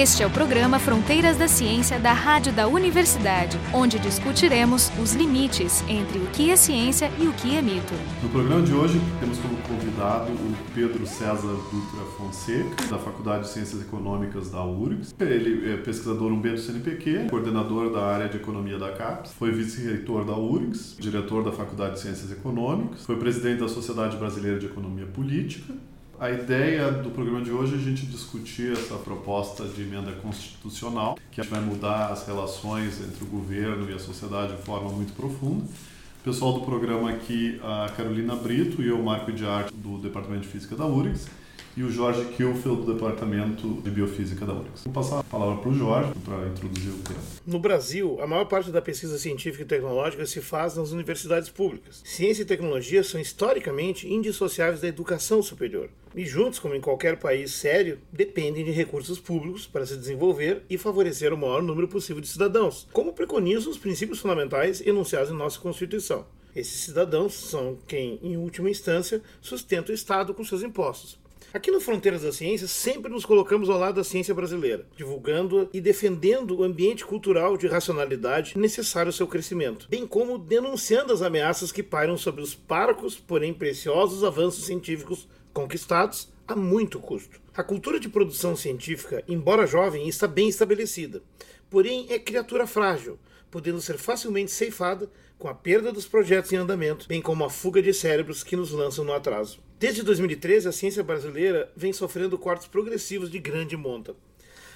Este é o programa Fronteiras da Ciência da Rádio da Universidade, onde discutiremos os limites entre o que é ciência e o que é mito. No programa de hoje, temos como convidado o Pedro César Dutra Fonseca, da Faculdade de Ciências Econômicas da URGS. Ele é pesquisador UMB do CNPq, coordenador da área de economia da CAPES, foi vice-reitor da URGS, diretor da Faculdade de Ciências Econômicas, foi presidente da Sociedade Brasileira de Economia Política a ideia do programa de hoje é a gente discutir essa proposta de emenda constitucional, que vai mudar as relações entre o governo e a sociedade de forma muito profunda. O pessoal do programa aqui, a Carolina Brito e eu, Marco de Arte, do Departamento de Física da URGS, e o Jorge Kilfield, do Departamento de Biofísica da URGS. Vou passar a palavra para o Jorge para introduzir o tema. No Brasil, a maior parte da pesquisa científica e tecnológica se faz nas universidades públicas. Ciência e tecnologia são historicamente indissociáveis da educação superior. E juntos, como em qualquer país sério, dependem de recursos públicos para se desenvolver e favorecer o maior número possível de cidadãos, como preconizam os princípios fundamentais enunciados em nossa Constituição. Esses cidadãos são quem, em última instância, sustenta o Estado com seus impostos. Aqui no Fronteiras da Ciência, sempre nos colocamos ao lado da ciência brasileira, divulgando-a e defendendo o ambiente cultural de racionalidade necessário ao seu crescimento, bem como denunciando as ameaças que pairam sobre os parcos, porém preciosos avanços científicos conquistados a muito custo. A cultura de produção científica, embora jovem, está bem estabelecida, porém é criatura frágil, podendo ser facilmente ceifada com a perda dos projetos em andamento, bem como a fuga de cérebros que nos lançam no atraso. Desde 2013, a ciência brasileira vem sofrendo cortes progressivos de grande monta.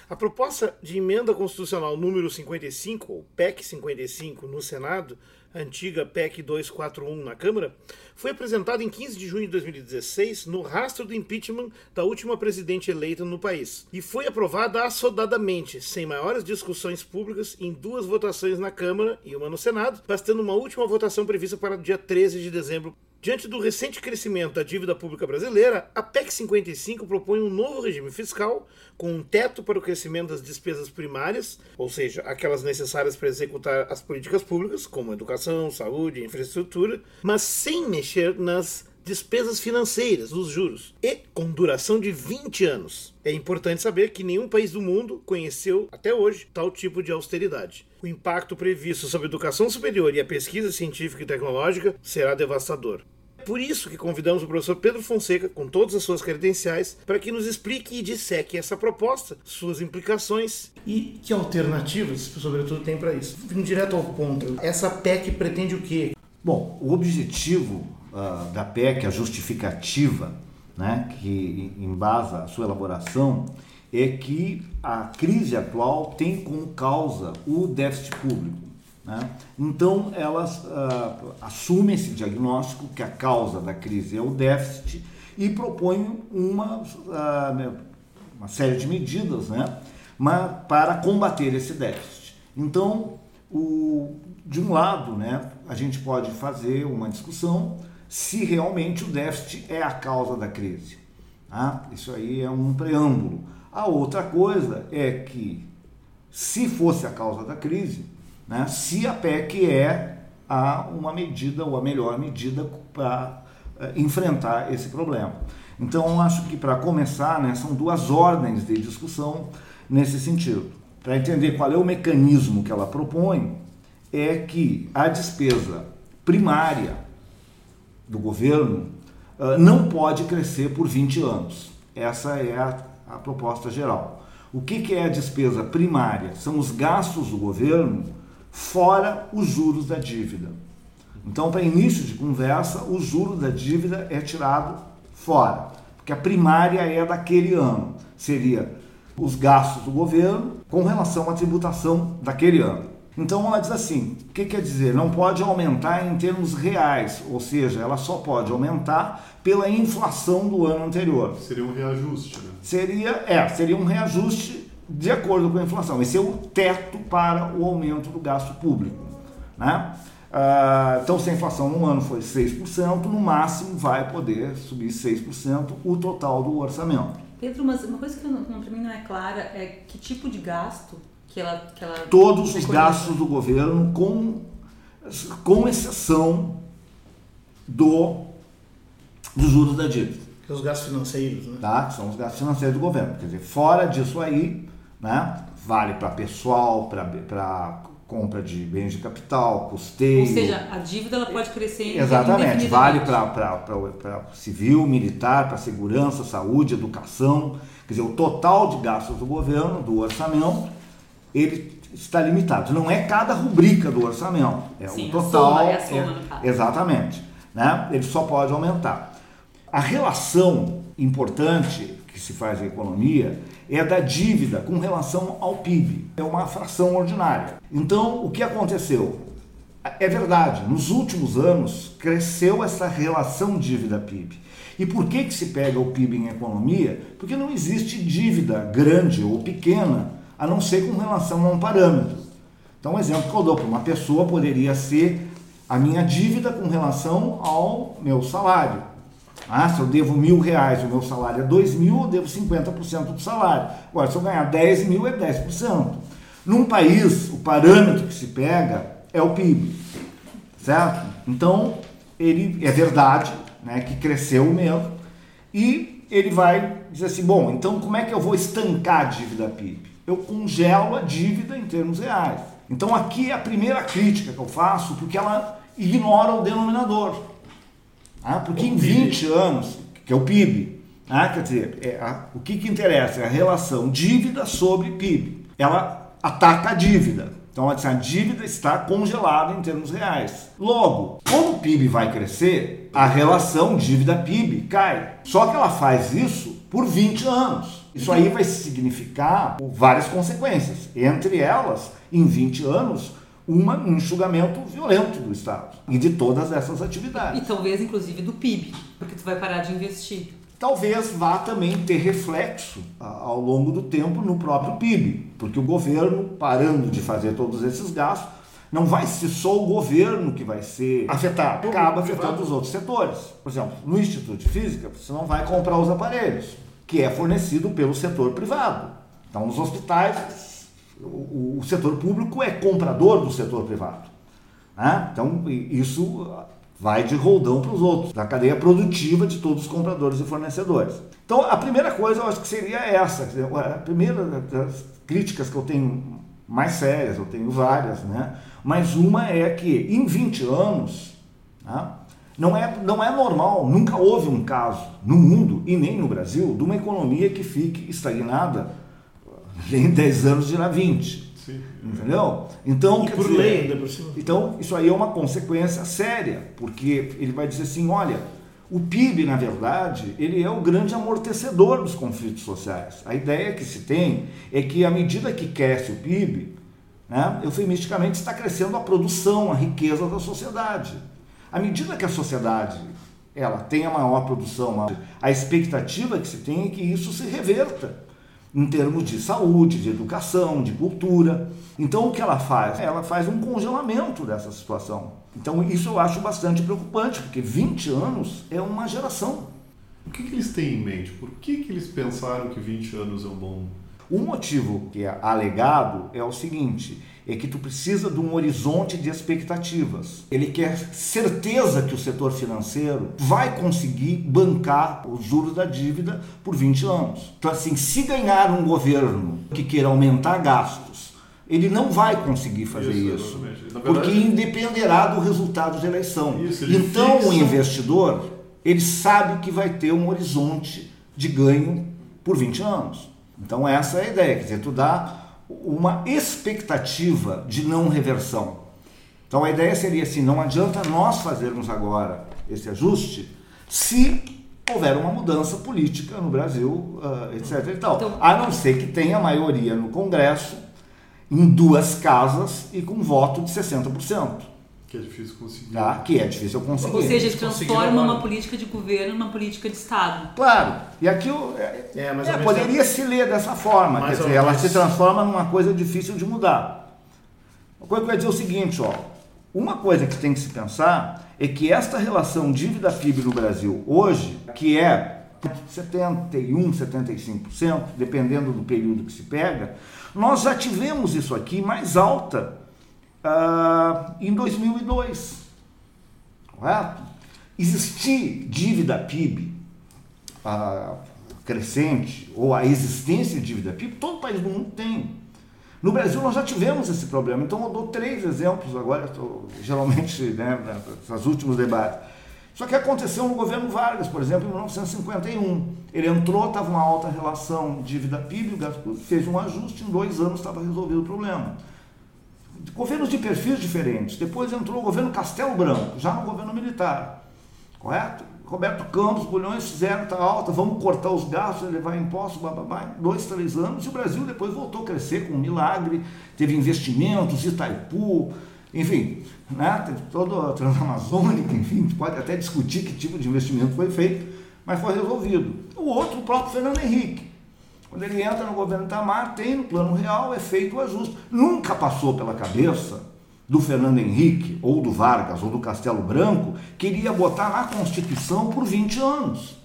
A proposta de emenda constitucional número 55, ou PEC 55, no Senado, antiga PEC 241 na Câmara, foi apresentada em 15 de junho de 2016 no rastro do impeachment da última presidente eleita no país. E foi aprovada assodadamente, sem maiores discussões públicas, em duas votações na Câmara e uma no Senado, bastando uma última votação prevista para o dia 13 de dezembro. Diante do recente crescimento da dívida pública brasileira, a PEC 55 propõe um novo regime fiscal com um teto para o crescimento das despesas primárias, ou seja, aquelas necessárias para executar as políticas públicas, como educação, saúde e infraestrutura, mas sem mexer nas despesas financeiras, os juros, e com duração de 20 anos. É importante saber que nenhum país do mundo conheceu até hoje tal tipo de austeridade. O impacto previsto sobre a educação superior e a pesquisa científica e tecnológica será devastador. Por isso que convidamos o professor Pedro Fonseca, com todas as suas credenciais, para que nos explique e disseque essa proposta, suas implicações e que alternativas, sobretudo, tem para isso. Vindo direto ao ponto, essa PEC pretende o quê? Bom, o objetivo uh, da PEC, a justificativa né, que embasa a sua elaboração, é que a crise atual tem como causa o déficit público. Né? Então, elas uh, assumem esse diagnóstico que a causa da crise é o déficit e propõem uma, uh, uma série de medidas né? Mas, para combater esse déficit. Então, o, de um lado, né, a gente pode fazer uma discussão se realmente o déficit é a causa da crise. Tá? Isso aí é um preâmbulo. A outra coisa é que, se fosse a causa da crise, né, se a PEC é a, uma medida ou a melhor medida para uh, enfrentar esse problema. Então, acho que para começar, né, são duas ordens de discussão nesse sentido. Para entender qual é o mecanismo que ela propõe, é que a despesa primária do governo uh, não pode crescer por 20 anos. Essa é a, a proposta geral. O que, que é a despesa primária? São os gastos do governo fora os juros da dívida. Então, para início de conversa, o juro da dívida é tirado fora, porque a primária é daquele ano. Seria os gastos do governo com relação à tributação daquele ano. Então ela diz assim: o que quer dizer? Não pode aumentar em termos reais, ou seja, ela só pode aumentar pela inflação do ano anterior. Seria um reajuste, né? Seria, é, seria um reajuste de acordo com a inflação. Esse é o teto para o aumento do gasto público. Né? Ah, então, se a inflação no ano foi 6%, no máximo vai poder subir 6% o total do orçamento. Pedro, mas uma coisa que para mim não é clara é que tipo de gasto que ela. Que ela Todos os gastos do governo, com, com exceção do, dos juros da dívida. Que os gastos financeiros, né? Tá? Que são os gastos financeiros do governo. Quer dizer, fora disso aí, Né? Vale para pessoal, para compra de bens de capital, custeio. Ou seja, a dívida ela pode crescer Exatamente, vale para civil, militar, para segurança, saúde, educação. Quer dizer, o total de gastos do governo, do orçamento, ele está limitado. Não é cada rubrica do orçamento, é Sim, o total. A soma, é a soma, é, exatamente. Né? Ele só pode aumentar. A relação importante que se faz na economia é da dívida com relação ao PIB. É uma fração ordinária. Então, o que aconteceu? É verdade, nos últimos anos cresceu essa relação dívida-PIB. E por que, que se pega o PIB em economia? Porque não existe dívida grande ou pequena, a não ser com relação a um parâmetro. Então, um exemplo que eu dou para uma pessoa poderia ser a minha dívida com relação ao meu salário. Ah, se eu devo mil reais o meu salário é dois mil, eu devo 50% do salário. Agora, se eu ganhar 10 mil, é 10%. Num país, o parâmetro que se pega é o PIB, certo? Então, ele é verdade né, que cresceu mesmo e ele vai dizer assim, bom, então como é que eu vou estancar a dívida PIB? Eu congelo a dívida em termos reais. Então aqui é a primeira crítica que eu faço, porque ela ignora o denominador. Ah, porque em 20 anos, que é o PIB, ah, quer dizer, é a, o que, que interessa é a relação dívida sobre PIB. Ela ataca a dívida. Então, a dívida está congelada em termos reais. Logo, como o PIB vai crescer, a relação dívida-PIB cai. Só que ela faz isso por 20 anos. Isso aí vai significar várias consequências. Entre elas, em 20 anos, uma, um enxugamento violento do Estado e de todas essas atividades. E talvez, inclusive, do PIB, porque tu vai parar de investir. Talvez vá também ter reflexo ao longo do tempo no próprio PIB, porque o governo, parando de fazer todos esses gastos, não vai ser só o governo que vai ser afetado, acaba afetando os outros setores. Por exemplo, no Instituto de Física, você não vai comprar os aparelhos, que é fornecido pelo setor privado. Então, nos hospitais, o, o setor público é comprador do setor privado. Né? Então, isso vai de roldão para os outros, da cadeia produtiva de todos os compradores e fornecedores. Então, a primeira coisa eu acho que seria essa. A primeira das críticas que eu tenho mais sérias, eu tenho várias, né? mas uma é que em 20 anos, né? não, é, não é normal, nunca houve um caso no mundo e nem no Brasil de uma economia que fique estagnada em 10 anos dirá 20. Sim. Entendeu? Então, e por dizer, lei ainda por cima. Então, isso aí é uma consequência séria, porque ele vai dizer assim, olha, o PIB, na verdade, ele é o grande amortecedor dos conflitos sociais. A ideia que se tem é que à medida que cresce o PIB, né, eufemisticamente está crescendo a produção, a riqueza da sociedade. À medida que a sociedade ela tem a maior produção, a expectativa que se tem é que isso se reverta em termos de saúde, de educação, de cultura. Então o que ela faz? Ela faz um congelamento dessa situação. Então isso eu acho bastante preocupante, porque 20 anos é uma geração. O que, que eles têm em mente? Por que, que eles pensaram que 20 anos é um bom o motivo que é alegado é o seguinte: é que tu precisa de um horizonte de expectativas. Ele quer certeza que o setor financeiro vai conseguir bancar os juros da dívida por 20 anos. Então, assim, se ganhar um governo que queira aumentar gastos, ele não vai conseguir fazer isso, isso verdade, porque independerá do resultado da eleição. Isso, então, fixa... o investidor ele sabe que vai ter um horizonte de ganho por 20 anos. Então essa é a ideia, quer dizer, tu dá uma expectativa de não reversão. Então a ideia seria assim, não adianta nós fazermos agora esse ajuste se houver uma mudança política no Brasil, uh, etc. E tal. Então, a não ser que tenha maioria no Congresso, em duas casas e com voto de 60%. Que é difícil conseguir. Tá? Que é difícil conseguir. Ou seja, transforma uma política de governo numa política de Estado. Claro. E aqui é, é, é, poderia se ler dessa forma. Quer dizer, ela se transforma numa coisa difícil de mudar. Uma coisa que vai dizer o seguinte, ó. Uma coisa que tem que se pensar é que esta relação dívida-PIB no Brasil hoje, que é 71, 75%, dependendo do período que se pega, nós já tivemos isso aqui mais alta uh, em 2002. Correto? Existir dívida PIB, crescente ou a existência de dívida PIB, todo país do mundo tem. No Brasil nós já tivemos esse problema, então eu dou três exemplos agora, tô, geralmente, né, nos últimos debates. Só que aconteceu no governo Vargas, por exemplo, em 1951. Ele entrou, estava uma alta relação dívida-PIB, o gasto fez um ajuste, em dois anos estava resolvido o problema. Governos de perfis diferentes. Depois entrou o governo Castelo Branco, já no governo militar. Correto? Roberto Campos, Bulhões fizeram, está alta, vamos cortar os gastos, levar impostos, bababá, dois, três anos, e o Brasil depois voltou a crescer com um milagre, teve investimentos, Itaipu, enfim, né? teve toda a Transamazônica, enfim, pode até discutir que tipo de investimento foi feito, mas foi resolvido. O outro, o próprio Fernando Henrique. Quando ele entra no governo Itamar, tem no plano real, é feito o ajuste. Nunca passou pela cabeça do Fernando Henrique, ou do Vargas, ou do Castelo Branco, queria botar na Constituição por 20 anos.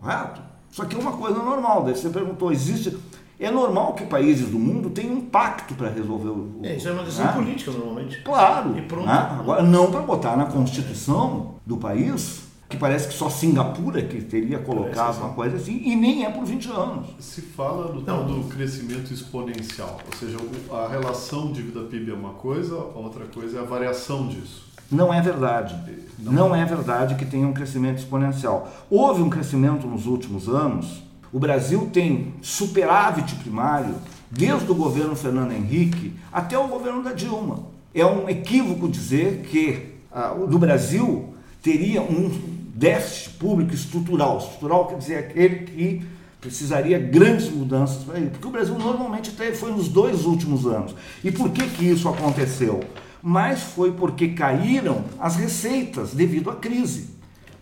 Correto? Isso aqui é uma coisa normal. Daí você perguntou, existe. É normal que países do mundo tenham um pacto para resolver o. É, isso é uma decisão né? política, normalmente. Claro. E pronto. né? Agora, não para botar na Constituição do país, que parece que só Singapura que teria colocado uma coisa assim, e nem é por 20 anos. Se fala no tal do crescimento exponencial, ou seja, a relação dívida-PIB é uma coisa, a outra coisa é a variação disso. Não é verdade. Não é verdade que tenha um crescimento exponencial. Houve um crescimento nos últimos anos. O Brasil tem superávit primário desde o governo Fernando Henrique até o governo da Dilma. É um equívoco dizer que ah, o do Brasil teria um déficit público estrutural. Estrutural quer dizer aquele que precisaria grandes mudanças para ele, porque o Brasil normalmente teve, foi nos dois últimos anos. E por que, que isso aconteceu? Mas foi porque caíram as receitas devido à crise.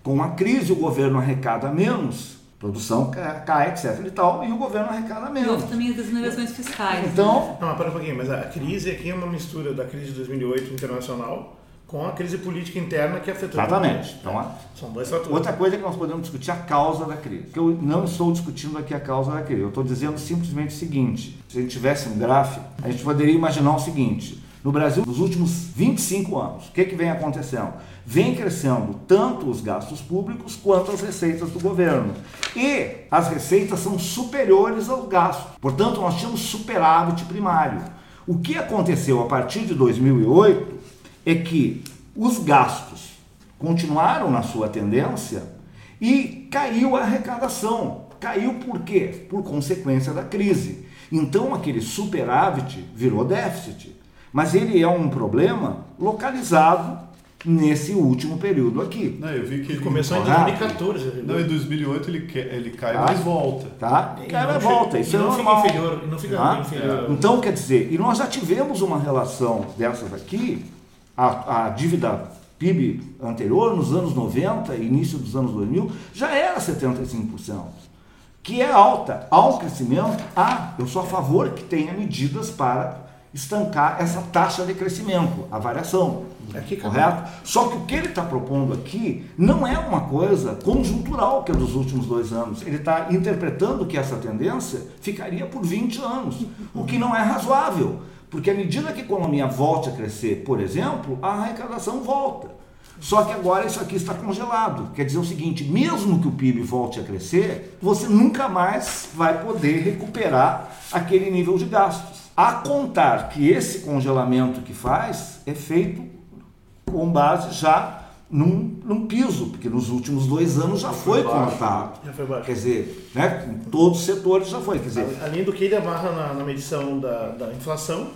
Com a crise, o governo arrecada menos, produção ca- cai, etc. e tal, e o governo arrecada E menos. houve também as desonerações fiscais. Então, Não, mas para um pouquinho, mas a crise aqui é uma mistura da crise de 2008 internacional com a crise política interna que afetou exatamente. Então, São dois fatores. Outra coisa é que nós podemos discutir a causa da crise. Que eu não estou discutindo aqui a causa da crise. Eu estou dizendo simplesmente o seguinte: se a gente tivesse um gráfico, a gente poderia imaginar o seguinte: no Brasil, nos últimos 25 anos, o que, que vem acontecendo? Vem crescendo tanto os gastos públicos quanto as receitas do governo. E as receitas são superiores aos gastos. Portanto, nós tínhamos superávit primário. O que aconteceu a partir de 2008 é que os gastos continuaram na sua tendência e caiu a arrecadação. Caiu por quê? Por consequência da crise. Então aquele superávit virou déficit. Mas ele é um problema localizado nesse último período aqui. Não, eu vi que ele Começou em Correto. 2014. Não, em 2008 ele, que- ele cai, Tá. mas volta. Tá? E Cara, não volta, isso é e não normal. Fica inferior, não fica Tá? inferior. Então, quer dizer, e nós já tivemos uma relação dessas aqui, a, a dívida PIB anterior, nos anos 90, início dos anos 2000, já era 75%, que é alta. Há um crescimento, há. Eu sou a favor que tenha medidas para estancar essa taxa de crescimento, a variação. Aqui acabou. Correto? Só que o que ele está propondo aqui não é uma coisa conjuntural que é dos últimos dois anos. Ele está interpretando que essa tendência ficaria por 20 anos, o que não é razoável. Porque à medida que a economia volte a crescer, por exemplo, a arrecadação volta. Só que agora isso aqui está congelado. Quer dizer o seguinte: mesmo que o PIB volte a crescer, você nunca mais vai poder recuperar aquele nível de gastos. A contar que esse congelamento que faz é feito com base já num, num piso, porque nos últimos dois anos já foi contado. Já foi baixo. Quer dizer, né, em todos os setores já foi. Quer dizer, Além do que ele amarra na, na medição da, da inflação,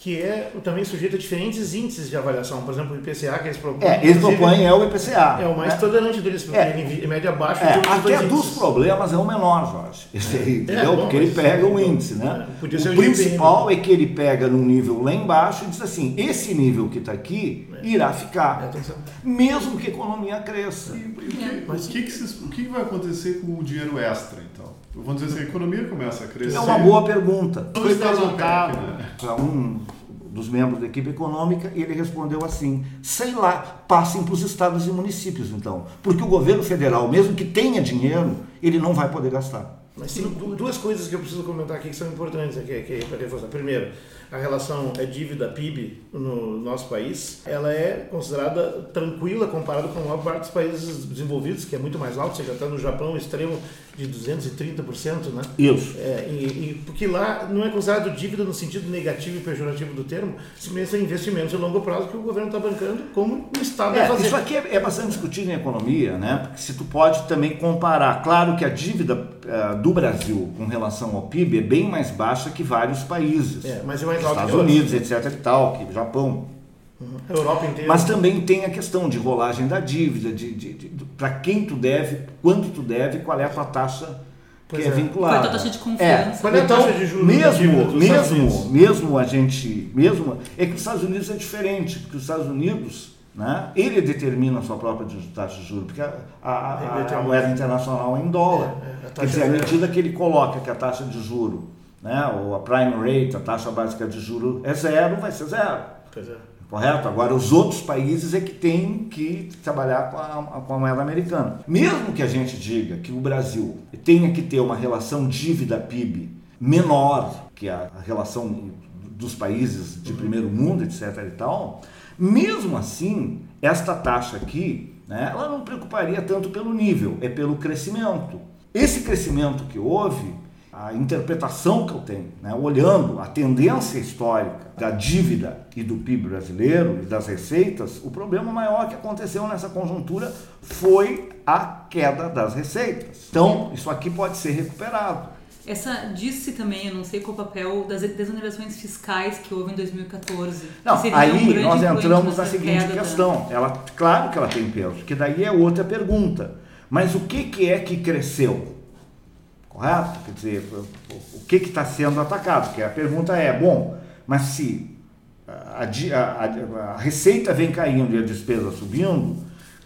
que é também sujeito a diferentes índices de avaliação. Por exemplo, o IPCA que eles propõem. é, eles propõem é o IPCA. É o mais né? tolerante deles, porque É. ele mede abaixo É, até dois dos índices. problemas é o menor, Jorge. Esse aí, entendeu? bom, Porque ele mas- pega o índice, né? É, podia ser o principal é que ele pega num nível lá embaixo e diz assim: esse nível que está aqui irá É, ficar, mesmo que a economia cresça. E, e que, o, que que o que vai acontecer com o dinheiro extra, então? Vamos dizer assim, a economia começa a crescer. É uma boa pergunta. Não Foi perguntado né? para um dos membros da equipe econômica e ele respondeu assim: sei lá, passem para os estados e municípios então. Porque o governo federal, mesmo que tenha dinheiro, ele não vai poder gastar. Mas tem du- duas coisas que eu preciso comentar aqui que são importantes aqui, aqui para reforçar. Primeiro, a relação é dívida-PIB no nosso país, ela é considerada tranquila comparado com a maior parte dos países desenvolvidos, que é muito mais alto, você já está no Japão, extremo de 230%, né? Isso. É, e, e, porque lá não é considerado dívida no sentido negativo e pejorativo do termo, simplesmente são investimentos a longo prazo que o governo está bancando como o Estado é, fazer. Isso aqui é, é, bastante discutido em economia, né? Porque se tu pode também comparar, claro que a dívida uh, do Brasil com relação ao PIB é bem mais baixa que vários países. É, mas é mais alto Estados Unidos, etc e tal, que Japão. Uhum. Europa inteira. Mas também tem a questão de rolagem da dívida, de, de, de, de para quem tu deve, quanto tu deve, qual é a tua taxa Pois que é, é. vinculada. Qual é a tua taxa de confiança? Qual é a então, taxa de juros dívida mesmo, mesmo, mesmo a gente, mesmo é que os Estados Unidos é diferente, porque os Estados Unidos, né, ele determina a sua própria taxa de juros, porque a, a, a, a moeda internacional é em dólar. É, é, a taxa Quer dizer, à zero. medida que ele coloca que a taxa de juro, né, ou a prime rate, a taxa básica de juro é zero, vai ser zero. É. Correto? Agora, os outros países é que têm que trabalhar com a, com a moeda americana. Mesmo que a gente diga que o Brasil tenha que ter uma relação dívida-PIB menor que a, a relação dos países de primeiro mundo, etc. e tal, mesmo assim, esta taxa aqui, né, ela não preocuparia tanto pelo nível, é pelo crescimento. Esse crescimento que houve, a interpretação que eu tenho, né, olhando a tendência histórica da dívida e do PIB brasileiro e das receitas, o problema maior que aconteceu nessa conjuntura foi a queda das receitas. Então, isso aqui pode ser recuperado. Essa disse também, eu não sei qual o papel das desonerações fiscais que houve em 2014. Não, um aí grande nós entramos na seguinte queda da- questão. Ela, claro que ela tem peso, que daí é outra pergunta. Mas o que, que é que cresceu? Correto? Quer dizer, o- que está sendo atacado? Porque a pergunta é, bom, mas se a- a- a receita vem caindo e a despesa subindo,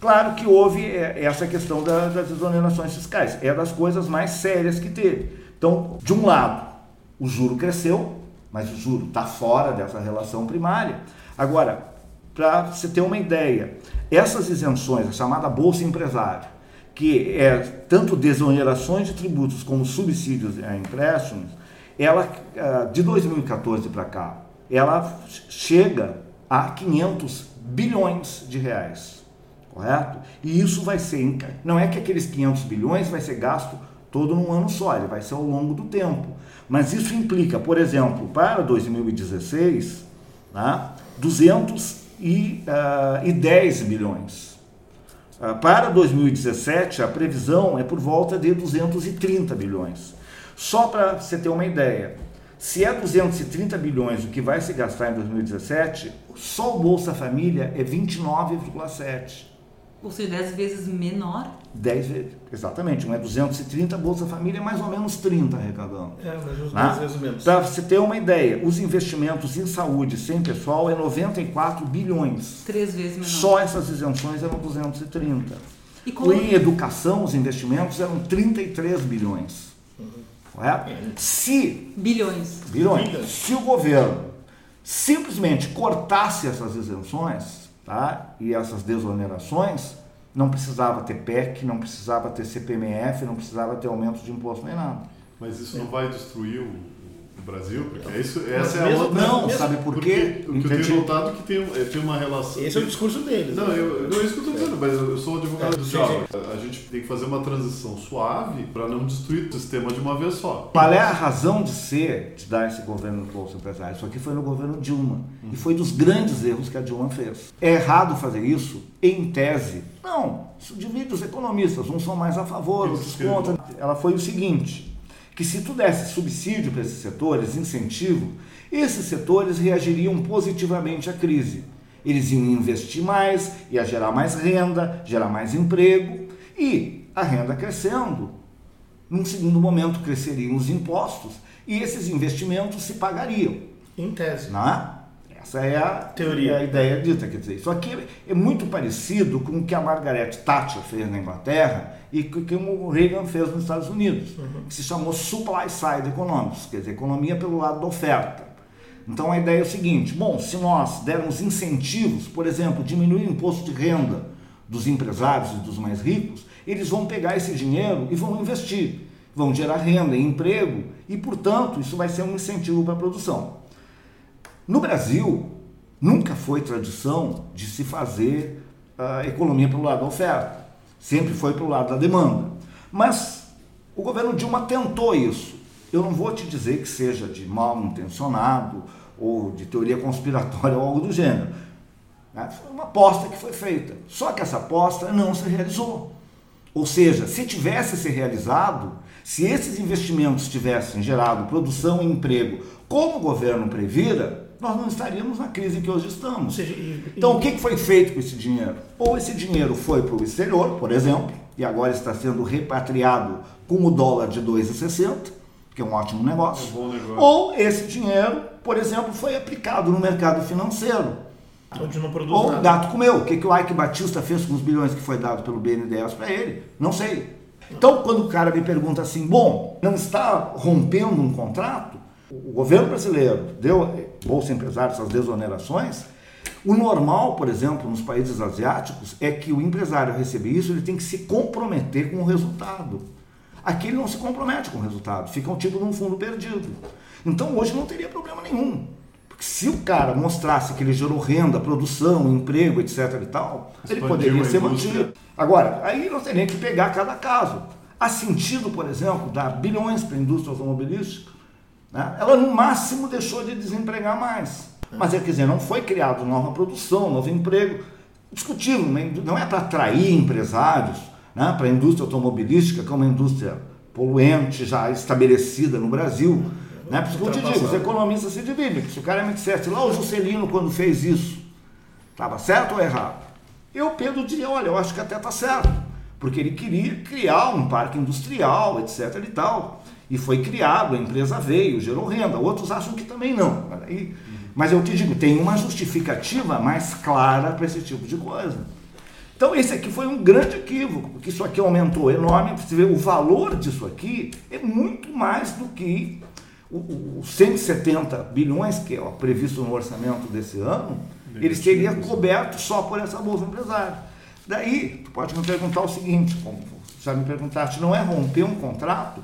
claro que houve é, essa questão da- das exonerações fiscais. É das coisas mais sérias que teve. Então, de um lado, o juro cresceu, mas o juro está fora dessa relação primária. Agora, para você ter uma ideia, essas isenções, a chamada Bolsa Empresário, que é tanto desonerações de tributos como subsídios a empréstimos, ela ah, de 2014 para cá, ela chega a 500 bilhões de reais, correto? E isso vai ser, não é que aqueles 500 bilhões vai ser gasto todo num ano só, ele vai ser ao longo do tempo. Mas isso implica, por exemplo, para 2016, né, 210 bilhões. Ah, Para 2017, a previsão é por volta de 230 bilhões. Só para você ter uma ideia, se é 230 bilhões o que vai se gastar em 2017, só o Bolsa Família é 29,7. Ou seja, 10 vezes menor. 10 vezes, exatamente, um é 230, Bolsa Família é mais ou menos 30 arrecadando. É, mas os Né? dois vezes menos. Para você ter uma ideia, os investimentos em saúde sem pessoal é 94 bilhões. Três vezes menor. Só essas isenções eram 230. E qual- Em educação, os investimentos eram 33 bilhões. Correto? Se, Bilhões. bilhões, Bilhões. se o governo simplesmente cortasse essas isenções tá? e essas desonerações, não precisava ter PEC, não precisava ter CPMF, não precisava ter aumento de imposto nem nada. Mas isso não vai destruir o, o Brasil? Porque é isso, essa é a outra. Não, mesmo- sabe por Porque quê? o que eu tenho notado é que tem, é, tem uma relação. Esse é o discurso deles. Não, né? eu, não é isso que eu estou dizendo, mas eu sou advogado É, do diabo. A gente tem que fazer uma transição suave para não destruir o sistema de uma vez só. Qual é a razão de ser de dar esse governo do Bolsa Empresário? Isso aqui foi no governo Dilma. E foi dos grandes erros que a Dilma fez. É errado fazer isso? Em tese? Não. Isso divide os economistas. Uns são mais a favor, outros contra. Ela foi o seguinte, que se tu desse subsídio para esses setores, incentivo, esses setores reagiriam positivamente à crise. Eles iam investir mais, ia gerar mais renda, gerar mais emprego. E a renda crescendo, num segundo momento cresceriam os impostos e esses investimentos se pagariam, Em tese. não é? Essa é a Teoria. é a ideia dita, quer dizer, isso aqui é muito parecido com o que a Margaret Thatcher fez na Inglaterra e com o que o Reagan fez nos Estados Unidos, que se chamou Supply Side Economics, quer dizer, economia pelo lado da oferta. Então a ideia é o seguinte: bom, se nós dermos incentivos, por exemplo, diminuir o imposto de renda dos empresários e dos mais ricos, eles vão pegar esse dinheiro e vão investir, vão gerar renda e emprego e, portanto, isso vai ser um incentivo para a produção. No Brasil, nunca foi tradição de se fazer a economia pelo lado da oferta, sempre foi pelo lado da demanda. Mas O governo Dilma tentou isso. Eu não vou te dizer que seja de mal intencionado ou de teoria conspiratória ou algo do gênero. Né? Foi uma aposta que foi feita. Só que essa aposta não se realizou. Ou seja, se tivesse se realizado, se esses investimentos tivessem gerado produção e emprego como o governo previra, nós não estaríamos na crise que hoje estamos. Então, o que foi feito com esse dinheiro? Ou esse dinheiro foi para o exterior, por exemplo, e agora está sendo repatriado com o dólar de 2,60, que é um ótimo negócio. É um negócio. Ou esse dinheiro, por exemplo, foi aplicado no mercado financeiro. onde não produz Ou o gato comeu. O que, que o Ike Batista fez com os bilhões que foi dado pelo BNDES para ele? Não sei. Então, quando o cara me pergunta assim, bom, não está rompendo um contrato? O governo brasileiro deu, Bolsa Empresário, essas desonerações. O normal, por exemplo, nos países asiáticos, é que o empresário receber isso, ele tem que se comprometer com o resultado. Aqui ele não se compromete com o resultado, fica um tipo num fundo perdido. Então hoje não teria problema nenhum. Porque se o cara mostrasse que ele gerou renda, produção, emprego, etc e tal, ele Expandiu poderia a ser mantido. Agora, aí nós teríamos que pegar cada caso. Há sentido, por exemplo, dar bilhões para a indústria automobilística? Né? Ela no máximo deixou de desempregar mais. Mas, é, quer dizer, não foi criado nova produção, novo emprego. Discutível, né? não é para atrair empresários né? para a indústria automobilística, que é uma indústria poluente, já estabelecida no Brasil. Né? Por isso que eu te digo, os economistas se dividem. Se o cara me dissesse, lá o Juscelino, quando fez isso, estava certo ou errado? Eu, Pedro, diria, olha, eu acho que até está certo. Porque ele queria criar um parque industrial, etc e tal. E foi criado, a empresa veio, gerou renda. Outros acham que também não. Mas aí- Mas eu te digo, tem uma justificativa mais clara para esse tipo de coisa. Então esse aqui foi um grande equívoco, porque isso aqui aumentou enorme. Você vê, o valor disso aqui é muito mais do que os 170 bilhões que é previsto no orçamento desse ano, ele seria coberto só por essa bolsa empresária. Daí, tu pode me perguntar o seguinte, como já me perguntaste, não é romper um contrato?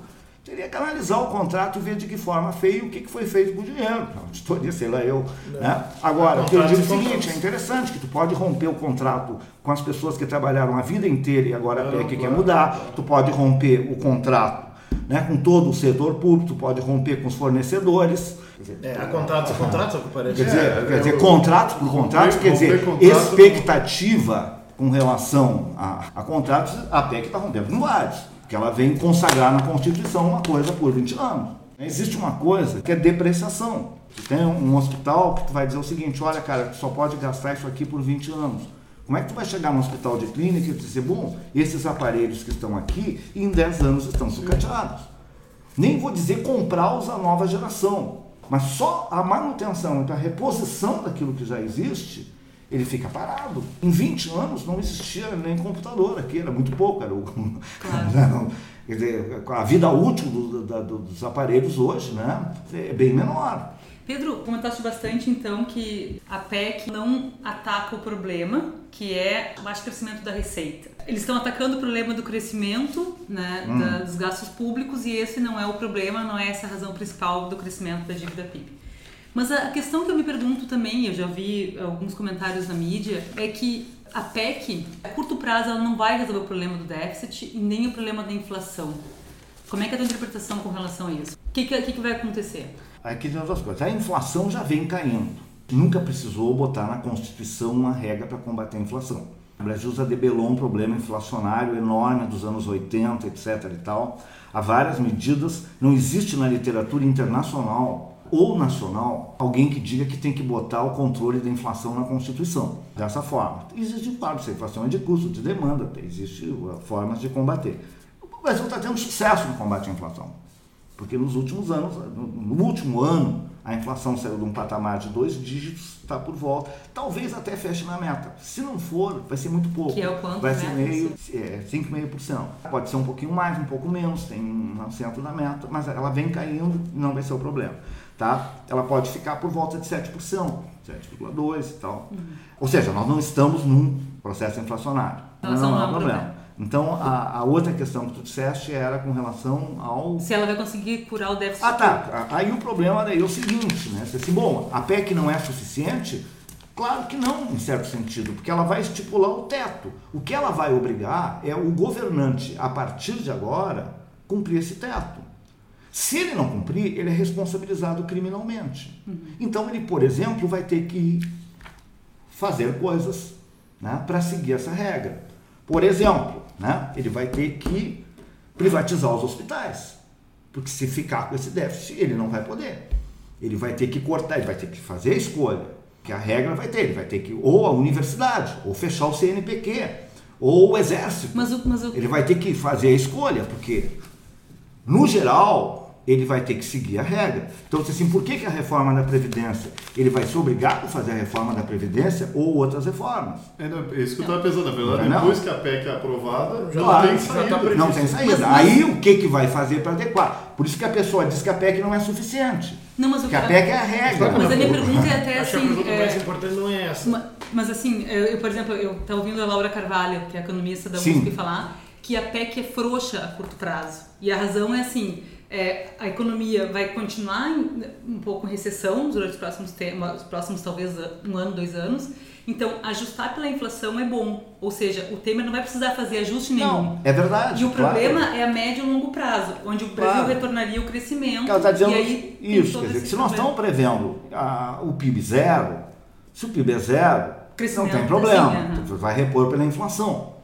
Teria que analisar o contrato e ver de que forma feio o que que foi feito com o dinheiro. Não, auditoria, sei lá eu. Né? Agora, o que eu digo é o seguinte, é interessante que tu pode romper o contrato com as pessoas que trabalharam a vida inteira e agora a Claro, PEC quer claro, mudar. claro. Tu pode romper o contrato né, com todo o setor público, tu pode romper com os fornecedores. Quer dizer, É, há contratos e contratos, é o que parece. Quer dizer, É, quer dizer eu- contratos por contratos, romper- quer dizer, contrato- expectativa com relação a, a contratos, a PEC está rompendo com vários, porque ela vem consagrar na Constituição uma coisa por 20 anos. Existe uma coisa que é depreciação. Você tem um hospital que tu vai dizer o seguinte, olha cara, tu só pode gastar isso aqui por 20 anos. Como é que tu vai chegar no hospital de clínica e dizer, bom, esses aparelhos que estão aqui, em 10 anos estão sucateados. Nem vou dizer comprá-los à nova geração, mas só a manutenção e a reposição daquilo que já existe, ele fica parado. Em 20 anos não existia nem computador aqui, era muito pouco. Era o... Não, quer dizer, a vida útil do- do- dos aparelhos hoje né, é bem menor. Pedro, comentaste bastante então que a PEC não ataca o problema, que é o baixo crescimento da receita. Eles estão atacando o problema do crescimento né, da- dos gastos públicos e esse não é o problema, não é essa a razão principal do crescimento da dívida PIB. Mas a questão que eu me pergunto também, eu já vi alguns comentários na mídia, é que a PEC, a curto prazo, ela não vai resolver o problema do déficit e nem o problema da inflação. Como é que é a tua interpretação com relação a isso? O que, que, que vai acontecer? Aqui tem outras coisas. A inflação já vem caindo. Nunca precisou botar na Constituição uma regra para combater a inflação. O Brasil já debelou um problema inflacionário enorme dos anos 80, etc. e tal. Há várias medidas. Não existe na literatura internacional ou nacional alguém que diga que tem que botar o controle da inflação na Constituição. Dessa forma. Existe, claro, se a inflação é de custo, de demanda, existe formas de combater. O Brasil está tendo sucesso no combate à inflação. Porque nos últimos anos, no, no último ano, a inflação saiu de um patamar de dois dígitos, está por volta. Talvez até feche na meta. Se não for, vai ser muito pouco. Que é o quanto, Vai né? ser meio, é, 5,5%. Pode ser um pouquinho mais, um pouco menos, tem um centro da meta, mas ela vem caindo e não vai ser o problema. Tá? Ela pode ficar por volta de 7%, 7,2% e tal. Uhum. Ou seja, nós não estamos num processo inflacionário. Inflação não é um problema. Então, a, a outra questão que tu disseste era com relação ao Se ela vai conseguir curar o déficit. ah, tá. Aí o problema daí é o seguinte, né? Você assim, bom, a PEC não é suficiente? Claro que não, em certo sentido, porque ela vai estipular o teto. O que ela vai obrigar é o governante, a partir de agora, cumprir esse teto. Se ele não cumprir, ele é responsabilizado criminalmente. Uhum. Então ele, por exemplo, vai ter que fazer coisas né, para seguir essa regra. Por exemplo, né, ele vai ter que privatizar os hospitais. Porque se ficar com esse déficit, ele não vai poder. Ele vai ter que cortar, ele vai ter que fazer a escolha. Que a regra vai ter, ele vai ter que ou a universidade, ou fechar o CNPq, ou o exército. Mas o, mas o... Ele vai ter que fazer a escolha, porque no geral, ele vai ter que seguir a regra. Então, assim, por que, que a reforma da Previdência? Ele vai ser obrigado a fazer a reforma da Previdência ou outras reformas. É, não, é isso que eu estava pensando. Na verdade, não, depois que a PEC é aprovada, já claro, não tem saída. Tá não tem saída. Mas, Aí, o que, que vai fazer para adequar? Por isso que a pessoa diz que a PEC não é suficiente. Não, mas o que a PEC é a regra. Mas a minha pergunta é até Acho assim. a pergunta é... mais importante não é essa. Mas, mas assim, eu, eu, por exemplo, eu estava ouvindo a Laura Carvalho, que é economista da USP, falar que a PEC é frouxa a curto prazo. E a razão é assim é, a economia vai continuar em, um pouco em recessão durante os próximos, os próximos talvez um ano, dois anos. Então, ajustar pela inflação é bom. Ou seja, o Temer não vai precisar fazer ajuste nenhum. Não, é verdade. E o claro. problema é a médio e longo prazo, onde o Brasil claro. retornaria o crescimento. Ela está dizendo e aí isso, quer dizer, que se nós estamos prevendo a, o PIB zero, se o PIB é zero, não tem problema. Assim, uhum. Vai repor pela inflação.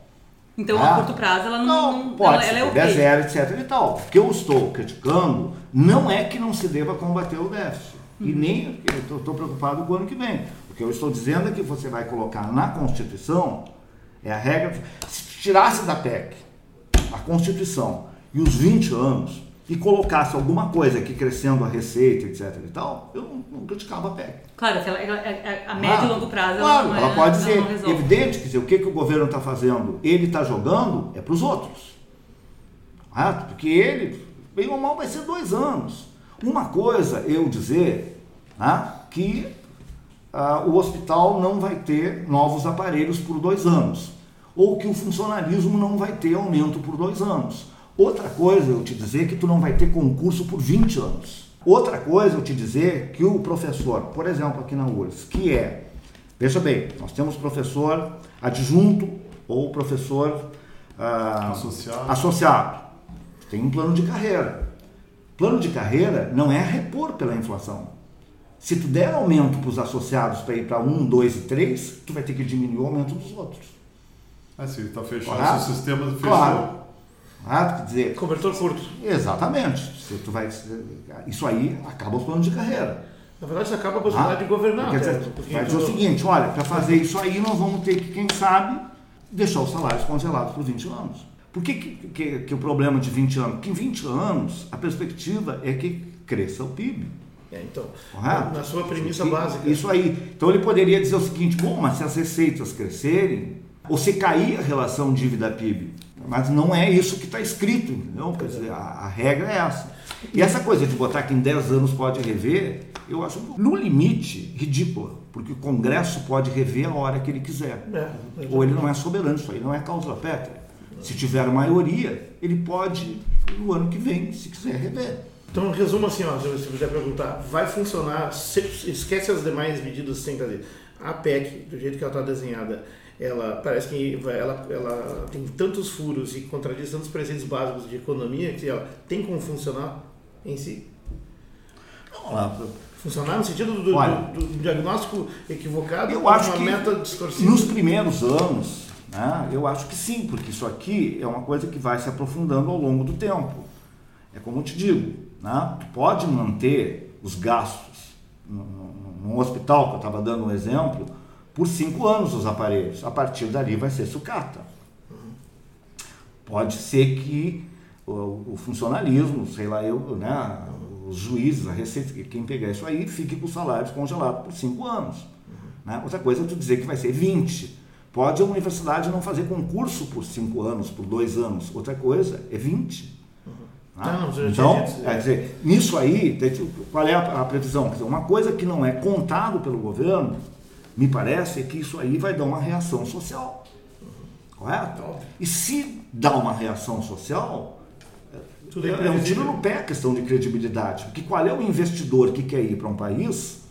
Então, a curto prazo, ela não, não pode ela, ela é okay. zero, etc. e tal. O que eu estou criticando não é que não se deva combater o déficit. Uhum. E nem eu estou preocupado com o ano que vem. O que eu estou dizendo é que você vai colocar na Constituição, é a regra, se tirasse da PEC a Constituição e os 20 anos, e colocasse alguma coisa aqui crescendo a receita, etc e tal, eu não, não criticava a PEC. Claro, ela, ela, ela, a médio e longo prazo claro, ela, ela é, pode ser evidente que dizer, o que, que o governo está fazendo, ele está jogando é para os outros. Ah, porque ele, bem ou mal, vai ser dois anos. Uma coisa eu dizer ah, que ah, o hospital não vai ter novos aparelhos por dois anos, ou que o funcionalismo não vai ter aumento por dois anos. Outra coisa eu te dizer que tu não vai ter concurso por 20 anos. Outra coisa eu te dizer que o professor, por exemplo, aqui na URSS, que é, veja bem, nós temos professor adjunto ou professor ah, associado. associado. Tem um plano de carreira. Plano de carreira não é repor pela inflação. Se tu der aumento para os associados para ir para 1, 2 e 3, tu vai ter que diminuir o aumento dos outros. Ah, sim, está fechado. Claro. O sistema fechou. Claro. Ah, quer dizer, Cobertor curto. Exatamente. Se tu vai, isso aí acaba os planos de carreira. Na verdade, isso acaba a possibilidade ah, de governar. Quer dizer, vai dizer o seguinte, olha, para fazer isso aí nós vamos ter que, quem sabe, deixar os salários congelados por 20 anos. Por que, que, que, que o problema de 20 anos? Porque em 20 anos a perspectiva é que cresça o PIB. É, então, Correto? na sua premissa básica. Isso aí. Então ele poderia dizer o seguinte, bom, mas se as receitas crescerem, ou se cair a relação dívida-PIB, mas não é isso que está escrito, entendeu? Quer dizer, a, a, regra é essa. E essa coisa de botar que em 10 anos pode rever, eu acho, no limite, ridícula. Porque o Congresso pode rever a hora que ele quiser. É, Ou ele não é soberano, isso aí não é causa pétrea. Se tiver maioria, ele pode, no ano que vem, se quiser, rever. Então, resumo assim, ó, se você quiser perguntar, vai funcionar, esquece as demais medidas que tem que fazer. A PEC, do jeito que ela está desenhada, ela parece que ela, ela tem tantos furos e contradiz tantos preceitos básicos de economia que ela tem como funcionar em si. Funcionar no sentido do, Olha, do, do diagnóstico equivocado eu acho uma que meta distorcida? Nos primeiros anos, né, eu acho que sim, porque isso aqui é uma coisa que vai se aprofundando ao longo do tempo. É como eu te digo, né, tu pode manter os gastos num hospital, que eu estava dando um exemplo, por cinco anos os aparelhos. A partir dali vai ser sucata. Pode ser que o, o funcionalismo, sei lá, eu, né, os juízes, a receita, quem pegar isso aí, fique com os salários congelados por cinco anos. Né? Outra coisa é tu dizer que vai ser 20. Pode a universidade não fazer concurso por cinco anos, por dois anos. Outra coisa é 20. Né? Não, então, quer dizer, nisso aí, qual é a, a previsão? Quer dizer, uma coisa que não é contado pelo governo, me parece que isso aí vai dar uma reação social. Correto? E se dá uma reação social, é, é um tiro no pé a questão de credibilidade. Porque qual é o investidor que quer ir para um país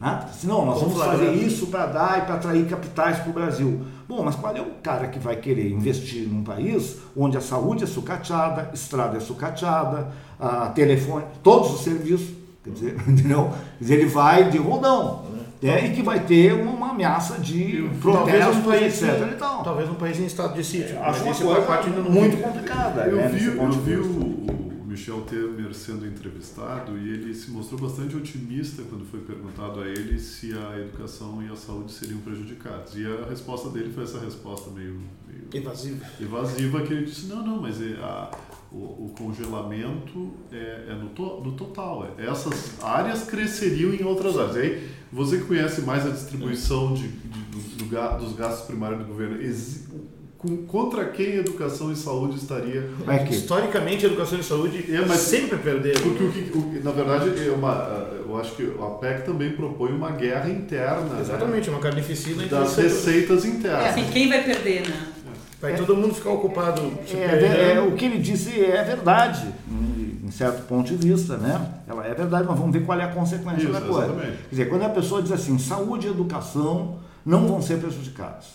Né? Se não, nós vamos fazer isso para dar e para atrair capitais para o Brasil. Bom, mas qual é o cara que vai querer investir num país onde a saúde é sucateada, estrada é sucateada, a telefone, todos os serviços, quer dizer, entendeu? Quer dizer, ele vai de rodão. É, e que vai ter uma, ameaça de Talvez protestos, um país, etc. E tal. talvez um país em estado de sítio. Acho mas uma ainda não muito complicada. Eu né, vi, eu vi o, o Michel Temer sendo entrevistado e ele se mostrou bastante otimista quando foi perguntado a ele se a educação e a saúde seriam prejudicados. E a resposta dele foi essa resposta meio, meio Evasivo. evasiva que ele disse não não mas é a, o, o congelamento é, é no, to, no total é, essas áreas cresceriam em outras áreas. E aí você que conhece mais a distribuição de, de- do- do dos gastos primários do governo exi- com, contra quem educação e saúde estaria? É que- Historicamente, educação e saúde É, mas- sempre perderam. porque o que, o na verdade é uma, eu acho que a PEC também propõe uma guerra interna né, Exatamente, uma carnificina das receitas É internas assim, quem vai perder, né? Vai todo mundo ficar ocupado se É, perdendo. é, o que ele disse é verdade, em, em certo ponto de vista, né? Ela é verdade, mas vamos ver qual é a consequência Isso, da coisa. exatamente. Quer dizer, quando a pessoa diz assim, saúde e educação não vão ser prejudicados,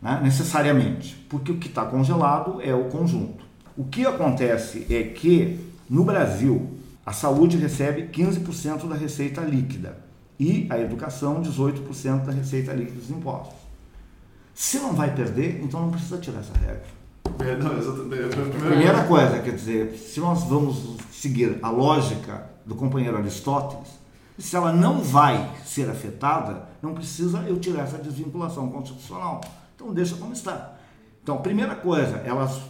né? necessariamente, porque o que está congelado é o conjunto. O que acontece é que, no Brasil, a saúde recebe 15% da receita líquida e a educação 18% da receita líquida dos impostos. Se não vai perder, então não precisa tirar essa regra. É, não, exatamente. A primeira Primeira coisa, quer dizer, se nós vamos seguir a lógica do companheiro Aristóteles, se ela não vai ser afetada, não precisa eu tirar essa desvinculação constitucional. Então deixa como está. Então, primeira coisa, elas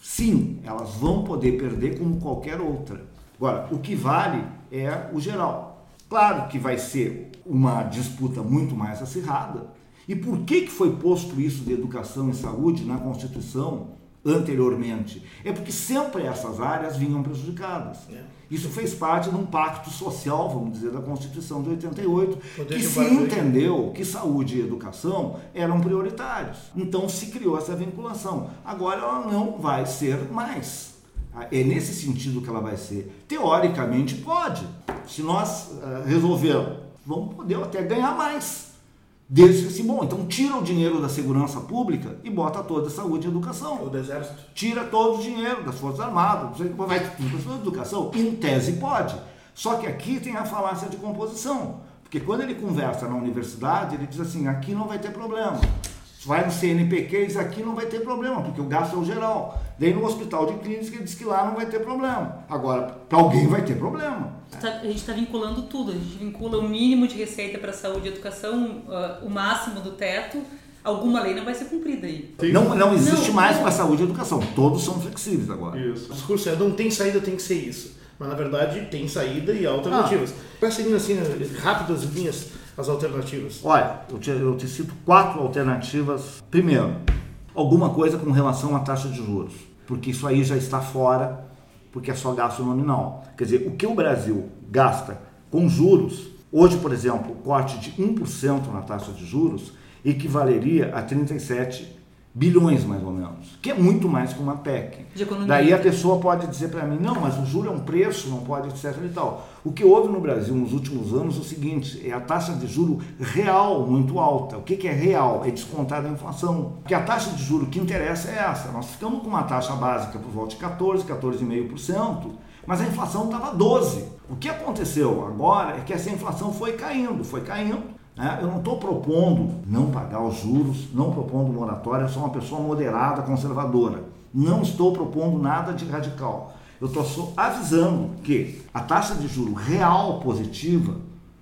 sim, elas vão poder perder como qualquer outra. Agora, o que vale é o geral. Claro que vai ser uma disputa muito mais acirrada. E por que, que foi posto isso de educação e saúde na Constituição anteriormente? É porque sempre essas áreas vinham prejudicadas. É. Isso fez parte de um pacto social, vamos dizer, da Constituição de 88, Poder que de se entendeu que saúde e educação eram prioritários. Então se criou essa vinculação. Agora ela não vai ser mais. É nesse sentido que ela vai ser. Teoricamente pode. Se nós eh, resolvermos, vamos poder até ganhar mais. Desde que assim, bom, então tira o dinheiro da segurança pública e bota toda a saúde e educação O do exército. tira todo o dinheiro das Forças Armadas, vai tudo educação. Em tese pode. Só que aqui tem a falácia de composição. Porque quando ele conversa na universidade, ele diz assim, aqui não vai ter problema. Vai no CNPq e diz aqui não vai ter problema, porque o gasto é o geral. Daí no hospital de clínica ele diz que lá não vai ter problema. Agora, para alguém vai ter problema. Tá- A gente está vinculando tudo. A gente vincula o mínimo de receita para saúde e educação, ah, o máximo do teto. Alguma lei não vai ser cumprida aí. Não, não existe Não, mais para saúde e educação. Todos são flexíveis agora. O Isso. discurso é não tem saída, tem que ser isso. Mas na verdade tem saída e alternativas. Vai seguindo assim, rápidas linhas, as alternativas. Olha, eu te, eu te cito quatro alternativas. Primeiro, alguma coisa com relação à taxa de juros, porque isso aí já está fora, porque é só gasto nominal. Quer dizer, o que o Brasil gasta com juros, hoje, por exemplo, o corte de 1% na taxa de juros equivaleria a 37 bilhões, mais ou menos, que é muito mais que uma PEC. Daí a pessoa pode dizer para mim, não, mas o juro é um preço, não pode, etc. e tal. O que houve no Brasil nos últimos anos é o seguinte, é a taxa de juro real muito alta. O que, que é real? É descontar a inflação. Porque a taxa de juro que interessa é essa. Nós ficamos com uma taxa básica por volta de 14, 14,5%, mas a inflação estava 12%. O que aconteceu agora é que essa inflação foi caindo, foi caindo. Né? Eu não estou propondo não pagar os juros, não propondo moratória, eu sou uma pessoa moderada, conservadora. Não estou propondo nada de radical. Eu estou só avisando que a taxa de juro real positiva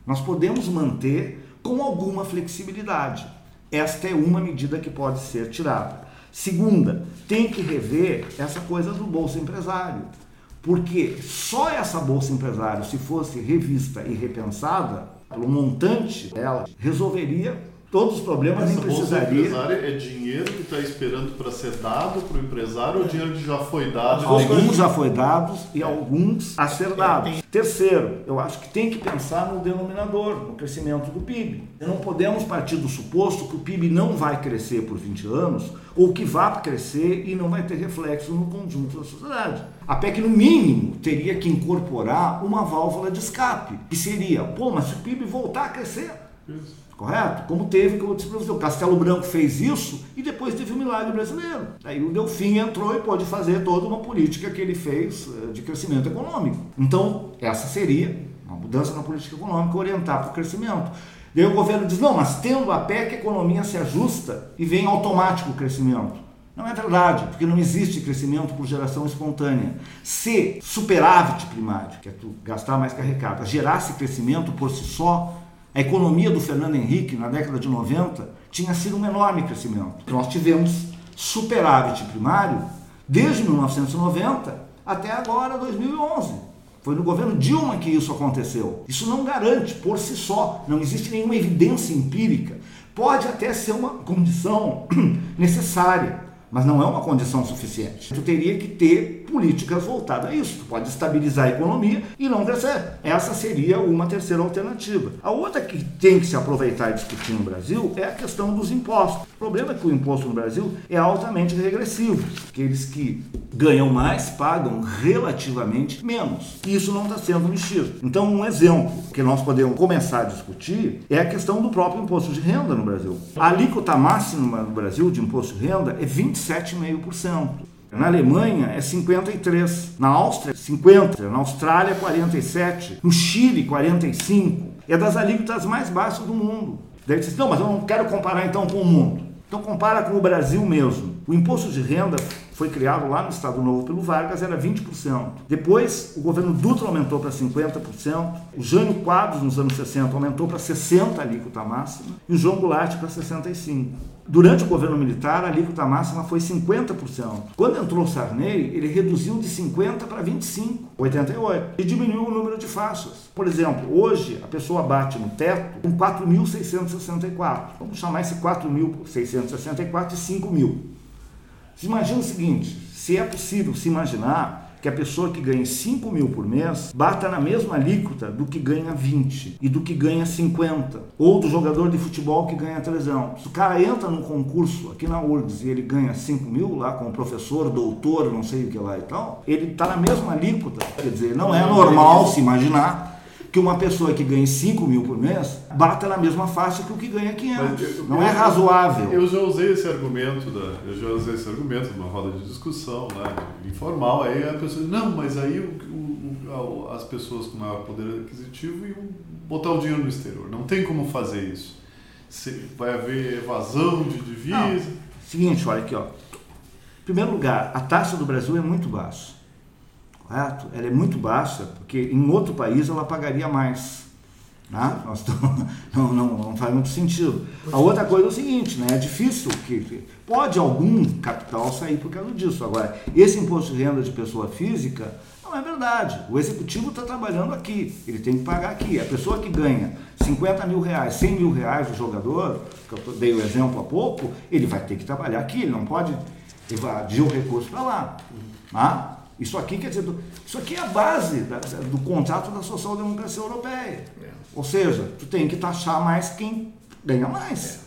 nós podemos manter com alguma flexibilidade. Esta é uma medida que pode ser tirada. Segunda, tem que rever essa coisa do Bolsa Empresário. Porque só essa Bolsa Empresário, se fosse revista e repensada, pelo montante dela, resolveria todos os problemas nem Essa bolsa precisaria. empresária é dinheiro que está esperando para ser dado para o empresário ou dinheiro que já foi dado? Alguns já foi dados e alguns a ser dados. Terceiro, eu acho que tem que pensar no denominador, no crescimento do PIB. Não podemos partir do suposto que o PIB não vai crescer por 20 anos ou que vá crescer e não vai ter reflexo no conjunto da sociedade. A PEC, no mínimo, teria que incorporar uma válvula de escape, que seria, pô, mas se o PIB voltar a crescer, Isso. Correto? Como teve, como eu disse para você, o Castelo Branco fez isso e depois teve o milagre brasileiro. Aí o Delfim entrou e pôde fazer toda uma política que ele fez eh, de crescimento econômico. Então, essa seria uma mudança na política econômica, orientar para o crescimento. Daí o governo diz, não, mas tendo a PEC, a economia se ajusta e vem automático o crescimento. Não é verdade, porque não existe crescimento por geração espontânea. Se superávit primário, que é tu gastar mais carregado, gerasse crescimento por si só, a economia do Fernando Henrique na década de 90 tinha sido um enorme crescimento. Nós tivemos superávit primário desde 1990 até agora, 2011. Foi no governo Dilma que isso aconteceu. Isso não garante por si só, não existe nenhuma evidência empírica. Pode até ser uma condição necessária, mas não é uma condição suficiente. Tu teria que ter políticas voltadas a isso. Tu pode estabilizar a economia e não crescer. Essa seria uma terceira alternativa. A outra que tem que se aproveitar e discutir no Brasil é a questão dos impostos. O problema é que o imposto no Brasil é altamente regressivo. Aqueles que ganham mais pagam relativamente menos. E isso não está sendo mexido. Então, um exemplo que nós podemos começar a discutir é a questão do próprio imposto de renda no Brasil. A alíquota máxima no Brasil de imposto de renda é 27,5%. Na Alemanha é 53, na Áustria 50, na Austrália 47, no Chile 45. É das alíquotas mais baixas do mundo. Daí você diz, não, mas eu não quero comparar então com o mundo. Então compara com o Brasil mesmo. O imposto de renda foi criado lá no Estado Novo pelo Vargas, era 20%. Depois, o governo Dutra aumentou para 50%, o Jânio Quadros, nos anos 60, aumentou para 60% a alíquota máxima, e o João Goulart para 65%. Durante o governo militar, a alíquota máxima foi 50%. Quando entrou o Sarney, ele reduziu de 50% para 25%, 88%, e diminuiu o número de faixas. Por exemplo, hoje a pessoa bate no teto com 4.664. Vamos chamar esse 4.664 de 5 mil. Se imagina o seguinte: se é possível se imaginar que a pessoa que ganha 5 mil por mês bata na mesma alíquota do que ganha 20 e do que ganha 50, ou do jogador de futebol que ganha 300. Se o cara entra num concurso aqui na URGS e ele ganha 5 mil lá com o professor, doutor, não sei o que lá e tal, ele está na mesma alíquota. Quer dizer, não é normal se imaginar que uma pessoa que ganha 5 mil por mês bata na mesma faixa que o que ganha 500. Não é razoável. Eu já usei esse argumento, da, eu já usei esse argumento numa roda de discussão, né, informal, aí a pessoa diz, não, mas aí o, o, as pessoas com maior poder aquisitivo iam botar o dinheiro no exterior. Não tem como fazer isso. Se, vai haver evasão de divisa. Não. Seguinte, olha aqui, ó. Em primeiro lugar, a taxa do Brasil é muito baixa correto? Ela é muito baixa, porque em outro país ela pagaria mais. Né? Nós não, não, não, faz muito sentido. A outra coisa é o seguinte, né? é difícil que pode algum capital sair por causa disso. Agora, esse imposto de renda de pessoa física não é verdade. O executivo está trabalhando aqui, ele tem que pagar aqui. A pessoa que ganha 50 mil reais, 100 mil reais do jogador, que eu dei o exemplo há pouco, ele vai ter que trabalhar aqui, ele não pode evadir o recurso para lá. Tá? Isso aqui quer dizer, isso aqui é a base da, do contrato da social-democracia europeia. É. Ou seja, tu tem que taxar mais quem ganha mais. É.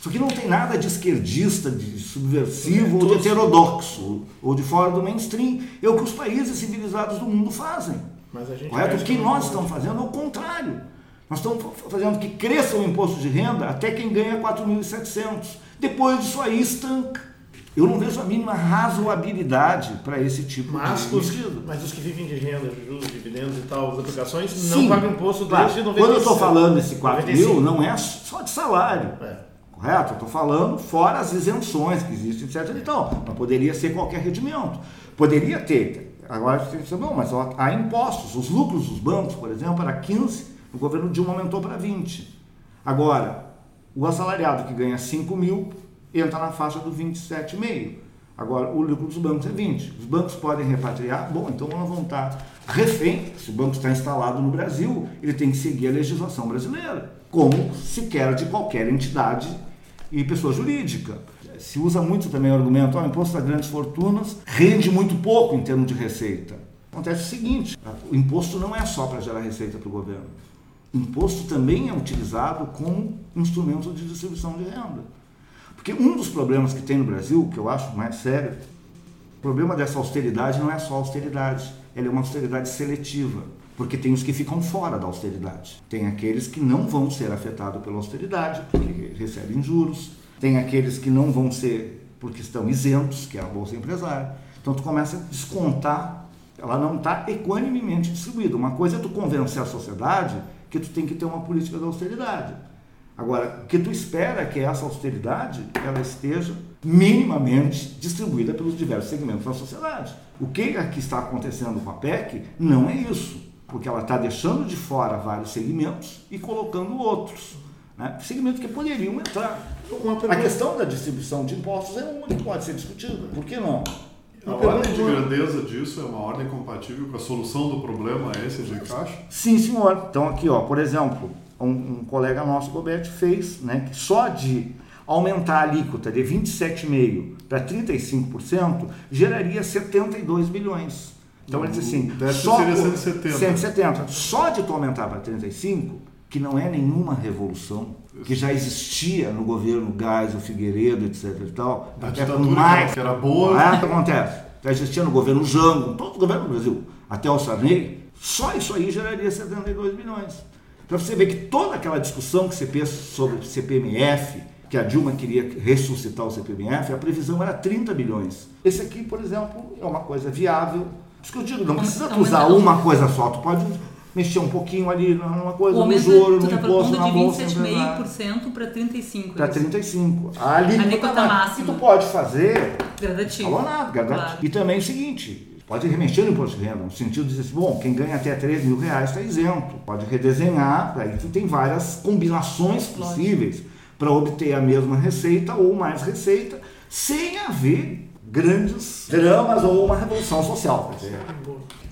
Isso aqui não tem nada de esquerdista, de subversivo é, ou de heterodoxo, ou de fora do mainstream. É o que os países civilizados do mundo fazem. Correto? O que nós estamos fazendo é o contrário. Nós estamos fazendo que cresça o imposto de renda até quem ganha 4.700. Depois disso aí estanca. Eu não vejo a mínima razoabilidade para esse tipo mas de os, Mas os que vivem de renda, juros, dividendos e tal, as aplicações, Sim, não pagam imposto claro. desde 96. Quando eu estou falando desse 4 95. mil, não é só de salário. É. Correto? Eu estou falando fora as isenções que existem, etc. Então, mas poderia ser qualquer rendimento. Poderia ter. Agora você diz, não, mas há impostos. Os lucros dos bancos, por exemplo, era 15, o governo Dilma aumentou para 20. Agora, o assalariado que ganha 5 mil entra na faixa do 27,5. Agora, o lucro dos bancos é 20. Os bancos podem repatriar? Bom, então nós vamos estar refém. Se o banco está instalado no Brasil, ele tem que seguir a legislação brasileira, como se quer de qualquer entidade e pessoa jurídica. Se usa muito também o argumento, o imposto das grandes fortunas rende muito pouco em termos de receita. Acontece o seguinte, o imposto não é só para gerar receita para o governo. O imposto também é utilizado como instrumento de distribuição de renda. Porque um dos problemas que tem no Brasil, que eu acho mais sério, o problema dessa austeridade não é só austeridade, ela é uma austeridade seletiva. Porque tem os que ficam fora da austeridade. Tem aqueles que não vão ser afetados pela austeridade, porque recebem juros. Tem aqueles que não vão ser porque estão isentos, que é a Bolsa Empresária. Então tu começa a descontar, ela não está equanimemente distribuída. Uma coisa é tu convencer a sociedade que tu tem que ter uma política de austeridade. Agora, o que tu espera é que essa austeridade ela esteja minimamente distribuída pelos diversos segmentos da sociedade. O que aqui está acontecendo com a PEC não é isso, porque ela está deixando de fora vários segmentos e colocando outros. Né? Segmentos que poderiam entrar. A questão da distribuição de impostos é uma que pode ser discutida. Por que não? A ordem de grandeza disso é uma ordem compatível com a solução do problema, é esse de caixa? Sim, senhor. Então aqui, ó, por exemplo, um, um colega nosso, Roberto, fez, né, que só de aumentar a alíquota de 27,5% para 35% geraria 72 bilhões. Então ele diz assim, só seria 170. 170. Só de tu aumentar para 35, que não é nenhuma revolução, que já existia no governo Gás, o Figueiredo, etc e tal, A até ditadura mais, que era boa. é, o que acontece? Já existia no governo Jango, todo o governo do Brasil, até o Sarney, só isso aí geraria 72 bilhões. Para você ver que toda aquela discussão que você pensa sobre o CPMF, que a Dilma queria ressuscitar o CPMF, a previsão era 30 bilhões. Esse aqui, por exemplo, é uma coisa viável. Por isso que eu digo, não precisa tu usar uma coisa só, tu pode mexer um pouquinho ali numa coisa, no juro, no tá imposto, na bolsa. de empresária. 27,5% para 35%. Para é isso? 35. A alíquota, máxima. que tu pode fazer Gradativo. Falou nada, gradativo. Claro. E também é o seguinte, pode remexer no imposto de renda, no sentido de dizer assim, bom, quem ganha até 3 mil reais está isento. Pode redesenhar, aí tu tem várias combinações possíveis para obter a mesma receita ou mais receita, sem haver grandes dramas ou uma revolução social.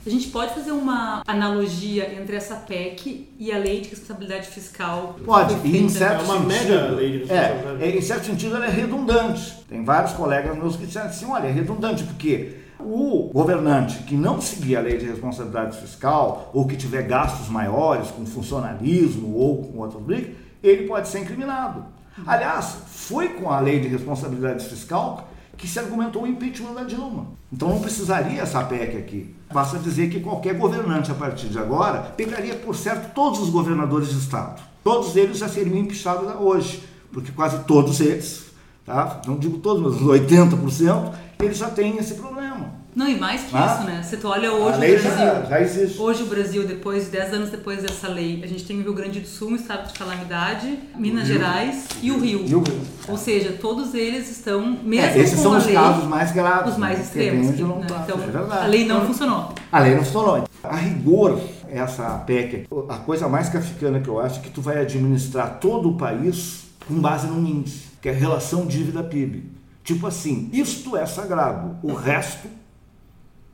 A gente pode fazer uma analogia entre essa PEC e a lei de responsabilidade fiscal? Pode, e em certo É uma sentido, mega lei de responsabilidade. é, é, em certo sentido ela é redundante. Tem vários colegas meus que disseram assim, olha, é redundante porque o governante que não seguir a lei de responsabilidade fiscal ou que tiver gastos maiores com funcionalismo ou com outras brigas, ele pode ser incriminado. Aliás, foi com a lei de responsabilidade fiscal que se argumentou o impeachment da Dilma. Então não precisaria essa PEC aqui. Basta dizer que qualquer governante a partir de agora pegaria por certo todos os governadores de estado. Todos eles já seriam empichados hoje, porque quase todos eles, tá? não digo todos, mas uns 80%, eles já têm esse problema. Não, e mais que Ah. isso, né? Se tu olha hoje o Brasil. já, já existe. Hoje o Brasil, depois, 10 anos depois dessa lei, a gente tem o Rio Grande do Sul, um estado de calamidade, Minas Rio. Gerais e o Rio. E o Rio. Ou seja, todos eles estão, mesmo É, esses são os lei, casos mais graves. os mais né? extremos. Que, né? tá. Então, É a lei não funcionou. A lei não funcionou. A rigor, essa PEC, a coisa mais kafkiana que eu acho é que tu vai administrar todo o país com base num índice, que é a relação dívida-PIB. Tipo assim, isto é sagrado, o resto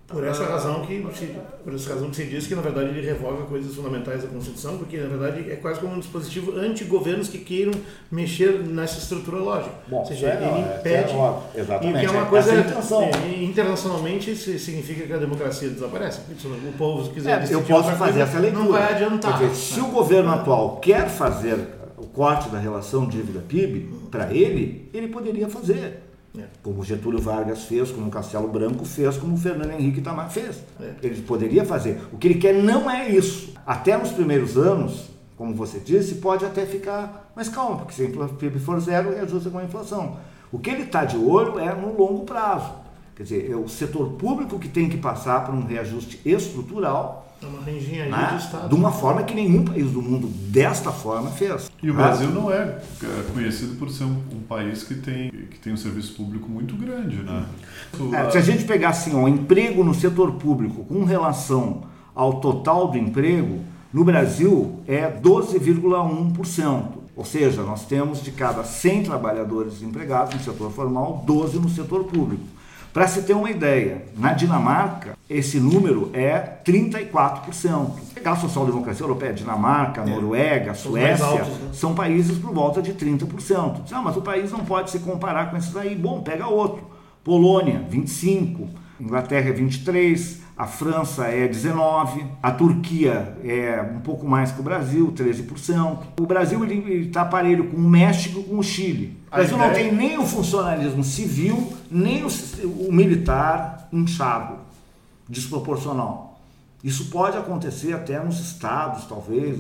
Por essa razão que se, por essa razão que se diz que na verdade ele revoga coisas fundamentais da Constituição, porque na verdade é quase como um dispositivo anti-governos que queiram mexer nessa estrutura lógica. Bom, Ou seja, é, ele é, impede. é óbvio, exatamente, E que é uma é coisa é, internacionalmente isso significa que a democracia desaparece. Isso, O povo se quiser É, eu posso fazer coisa, essa leitura. Não vai adiantar. Dizer, se o governo atual quer fazer o corte da relação dívida-PIB, para ele, ele poderia fazer. É. Como Getúlio Vargas fez, como o Castelo Branco fez, como o Fernando Henrique Itamar fez. É. Ele poderia fazer. O que ele quer não é isso. Até nos primeiros anos, como você disse, pode até ficar mais calmo, porque se o PIB for zero, reajusta com a inflação. O que ele está de olho é no longo prazo. Quer dizer, é o setor público que tem que passar por um reajuste estrutural É uma engenharia né? do Estado. de uma forma que nenhum país do mundo desta forma fez. E o Né? Brasil não é é, conhecido por ser um, um país que tem, que tem um serviço público muito grande, né? É, se a gente pegar assim, ó, o emprego no setor público com relação ao total do emprego, no Brasil é 12,1%. Ou seja, nós temos de cada 100 trabalhadores empregados no setor formal, 12 no setor público. Para se ter uma ideia, na Dinamarca, esse número é 34%. A social-democracia europeia, Dinamarca, É. Noruega, Suécia, altos, né? são países por volta de 30%. Ah, mas o país não pode se comparar com esses aí. Bom, pega outro. Polônia, 25%. Inglaterra é 23%. A França é 19%. A Turquia é um pouco mais que o Brasil, 13%. O Brasil está parelho com o México e com o Chile. O Brasil não tem nem o funcionalismo civil, nem o, o militar inchado, desproporcional. Isso pode acontecer até nos estados, talvez.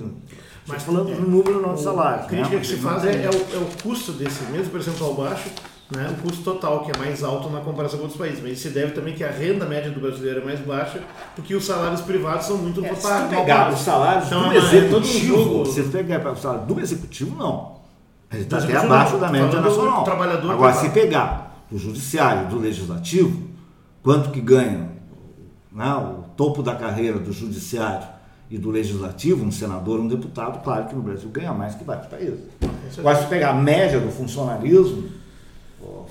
Mas falando é, no número não de o- salário. A crítica né? que se Não faz é, é o, é o custo desse mesmo percentual baixo, né, o custo total, que é mais alto na comparação com outros países. Mas isso se deve também que a renda média do brasileiro é mais baixa, porque os salários privados são muito É, mal se pegar os salários Então, do é é executivo, se pegar o salário do executivo, não. Ele está Do até abaixo da média do internacional. trabalhador Agora, se pegar do judiciário, do legislativo, quanto que ganha né, o topo da carreira do judiciário e do legislativo, um senador, um deputado, claro que no Brasil ganha mais que vários países. Agora, se pegar a média do funcionalismo ó,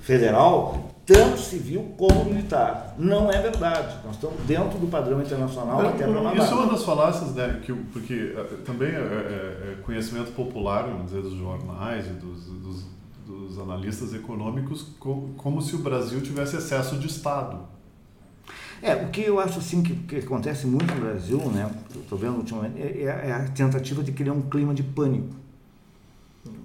federal, tanto civil como militar. Não é verdade. Nós estamos dentro do padrão internacional até para Isso é uma das falácias, né, que, porque eh, também é, é- é conhecimento popular, vamos dizer, dos jornais e dos, dos, dos analistas econômicos, co- como se o Brasil tivesse excesso de Estado. É, o que eu acho assim que, que acontece muito no Brasil, né? Estou vendo ultimamente, é, é a tentativa de criar um clima de pânico.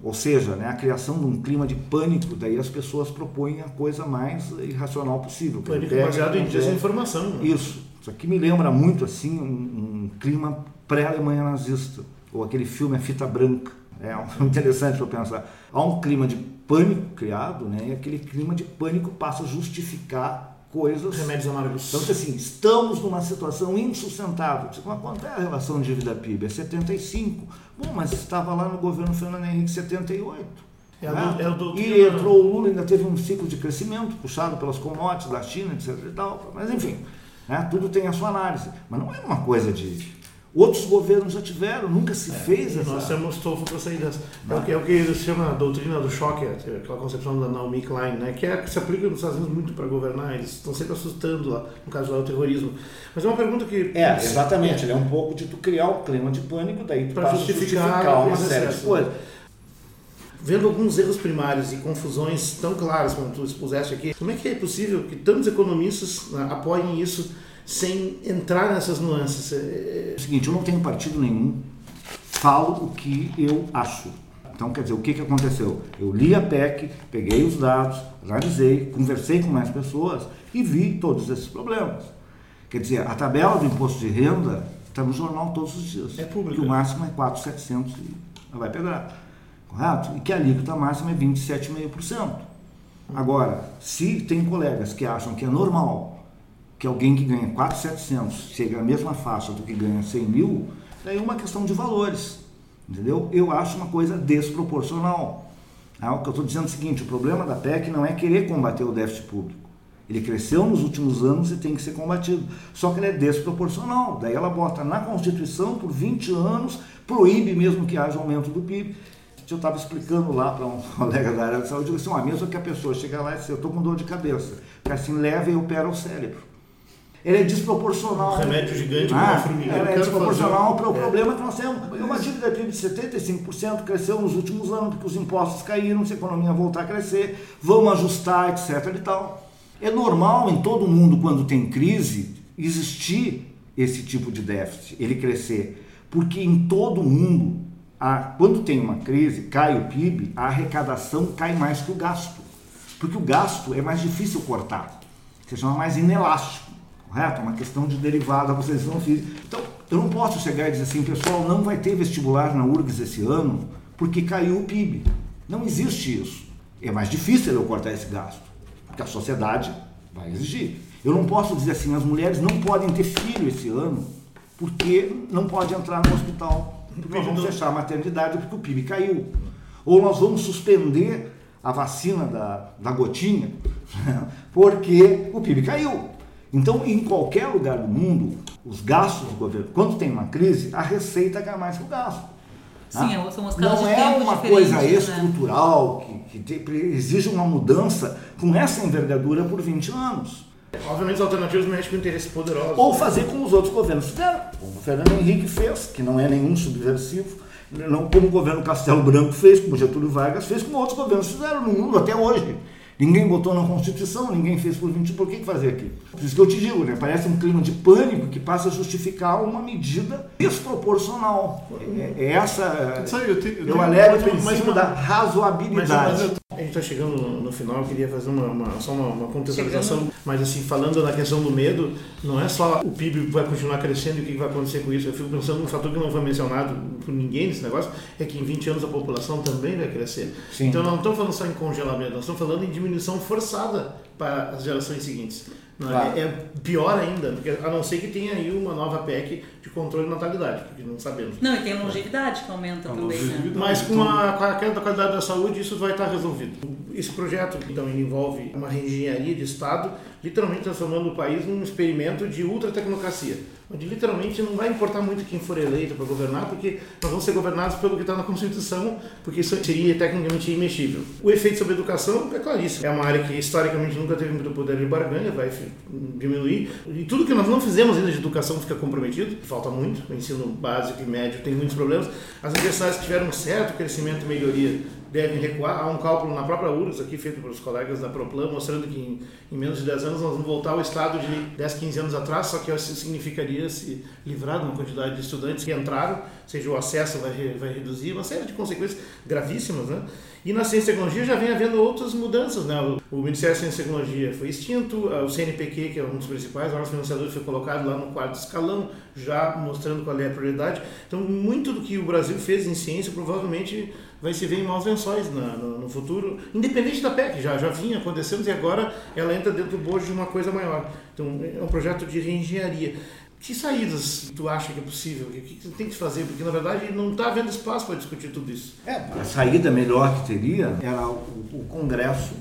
Ou seja, né, a criação de um clima de pânico, daí as pessoas propõem a coisa mais irracional possível. Pânico pega, baseado em desinformação. né? Isso. Isso aqui me lembra muito assim um, um clima pré-Alemanha nazista, ou aquele filme A Fita Branca. É interessante para pensar. Há um clima de pânico criado, né? E aquele clima de pânico passa a justificar coisas. Remédios amargos. Então, assim, estamos numa situação insustentável. Mas quanto é a relação de dívida PIB? É 75. Bom, mas estava lá no governo Fernando Henrique 78. É né? do- é doutrina- E entrou o Lula, ainda teve um ciclo de crescimento puxado pelas commodities da China, etc. E tal. Mas, enfim, né? tudo tem a sua análise. Mas não é uma coisa de. Outros governos já tiveram, nunca se fez essa. Nós temos estofo para sair dessa. É o, que, é o que se chama a doutrina do choque, é aquela concepção da Naomi Klein, né? que, é, que se aplica nos Estados Unidos muito para governar, eles estão sempre assustando lá, no caso lá o terrorismo. Mas é uma pergunta que. É, exatamente. Ele é um pouco de tu criar o clima de pânico, daí tu Pra passa a justificar justificar uma série de excessos. coisas. Vendo alguns erros primários e confusões tão claras como tu expuseste aqui, como é que é possível que tantos economistas né, apoiem isso sem entrar nessas nuances? É, É o seguinte, eu não tenho partido nenhum, falo o que eu acho. Então, quer dizer, o que, que aconteceu? Eu li a PEC, peguei os dados, analisei, conversei com mais pessoas e vi todos esses problemas. Quer dizer, a tabela do imposto de renda está no jornal todos os dias. É pública. Que o máximo é 4,700 e ela vai pegar. Correto? E que a alíquota máxima é 27,5%. Agora, se tem colegas que acham que é normal que alguém que ganha 4,700 chegue à mesma faixa do que ganha 100 mil, daí é uma questão de valores. Entendeu? Eu acho uma coisa desproporcional. Ah, o que eu estou dizendo é o seguinte: o problema da PEC não é querer combater o déficit público. Ele cresceu nos últimos anos e tem que ser combatido. Só que ele é desproporcional. Daí ela bota na Constituição por 20 anos, proíbe mesmo que haja aumento do PIB. Eu estava explicando lá para um colega da área de saúde, eu disse, ó, mesmo que a pessoa chega lá e diz, eu estou com dor de cabeça, que assim leva e opera o cérebro. Ele é desproporcional. Um remédio gigante ah, para uma formiga. Ela é desproporcional fazer- para o é. problema que nós temos. É uma dívida de 75%, cresceu nos últimos anos, porque os impostos caíram, se a economia voltar a crescer, vamos ajustar, etc. e tal. É normal em todo mundo, quando tem crise, existir esse tipo de déficit, ele crescer. Porque em todo mundo, a, quando tem uma crise, cai o PIB, a arrecadação cai mais que o gasto. Porque o gasto é mais difícil cortar, se chama mais inelástico, correto? É uma questão de derivada, vocês não física. Então, eu não posso chegar e dizer assim, pessoal, não vai ter vestibular na URGS esse ano porque caiu o PIB. Não existe isso. É mais difícil eu cortar esse gasto, porque a sociedade vai exigir. Eu não posso dizer assim, as mulheres não podem ter filho esse ano porque não pode entrar no hospital, porque nós vamos fechar a maternidade porque o PIB caiu. Ou nós vamos suspender a vacina da, da gotinha porque o PIB caiu. Então, em qualquer lugar do mundo, os gastos do governo, quando tem uma crise, a receita cai mais que o gasto. Sim, Ah, são escalas Não de é tempo uma coisa né? estrutural que, que exige uma mudança com essa envergadura por 20 anos. Obviamente, as alternativas mexem com interesses poderosos. Ou fazer como os outros governos fizeram, como o Fernando Henrique fez, que não é nenhum subversivo, não como o governo Castelo Branco fez, como Getúlio Vargas fez, como outros governos fizeram no mundo até hoje. Ninguém botou na Constituição, ninguém fez por 20, por que fazer aqui? Por isso que eu te digo, né? parece um clima de pânico que passa a justificar uma medida desproporcional. É, é essa. Aí, eu tenho- eu eu alego o mas uma- mas princípio uma- da Mas, razoabilidade. mas eu- a gente está chegando no, no final, eu queria fazer uma, uma- só uma, uma contextualização. Mas assim, falando na questão do medo, não é só o PIB vai continuar crescendo e o que vai acontecer com isso. Eu fico pensando num fator que não foi mencionado por ninguém nesse negócio, é que em 20 anos a população também vai crescer. Sim. Então não estamos falando só em congelamento, nós estamos falando em diminuição forçada para as gerações seguintes. Não é? Claro. é pior ainda, porque a não ser que tenha aí uma nova PEC de controle de natalidade, porque não sabemos. Não, e tem a longevidade que aumenta A também, né? Mas com Então- a, com a queda da qualidade da saúde, isso vai estar resolvido. Esse projeto, então, envolve uma reengenharia de Estado, literalmente transformando o país num experimento de ultratecnocracia, onde literalmente não vai importar muito quem for eleito para governar, porque nós vamos ser governados pelo que está na Constituição, porque isso seria tecnicamente imexível. O efeito sobre a educação é claríssimo. É uma área que historicamente nunca teve muito poder de barganha, vai diminuir. E tudo que nós não fizemos ainda de educação fica comprometido, falta muito. O ensino básico e médio tem muitos problemas. As universidades tiveram um certo crescimento e melhoria devem recuar. Há um cálculo na própria URGS, aqui feito pelos colegas da Proplan, mostrando que em, em menos de 10 anos nós vamos voltar ao estado de 10, 15 anos atrás, só que isso significaria se livrar de uma quantidade de estudantes que entraram, ou seja, o acesso vai, vai reduzir, uma série de consequências gravíssimas, né? E na ciência e tecnologia já vem havendo outras mudanças, né? O, o Ministério da Ciência e Tecnologia foi extinto, o CNPq, que é um dos principais órgãos financiadores, foi colocado lá no quarto escalão, já mostrando qual é a prioridade. Então, muito do que o Brasil fez em ciência provavelmente vai se ver em maus lençóis na- no, no futuro, independente da PEC, já, já vinha acontecendo e agora ela entra dentro do bojo de uma coisa maior. Então, é um projeto de reengenharia. Que saídas tu acha que é possível? O que, tem que fazer? Porque, na verdade, não está havendo espaço para discutir tudo isso. É, a saída melhor que teria era o, o Congresso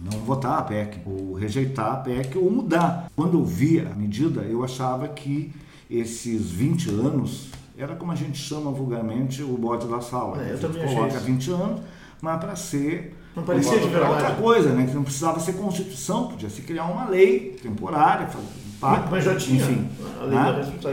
não votar a PEC, ou rejeitar a PEC, ou mudar. Quando eu vi a medida, eu achava que esses 20 anos era como a gente chama vulgarmente o bode da sala. É, eu também coloca isso. 20 anos, mas para ser Não parecia de verdade. outra coisa, né? Que não precisava ser Constituição, podia se criar uma lei temporária, um pacto, Mas já tinha enfim. a lei da né? fiscal.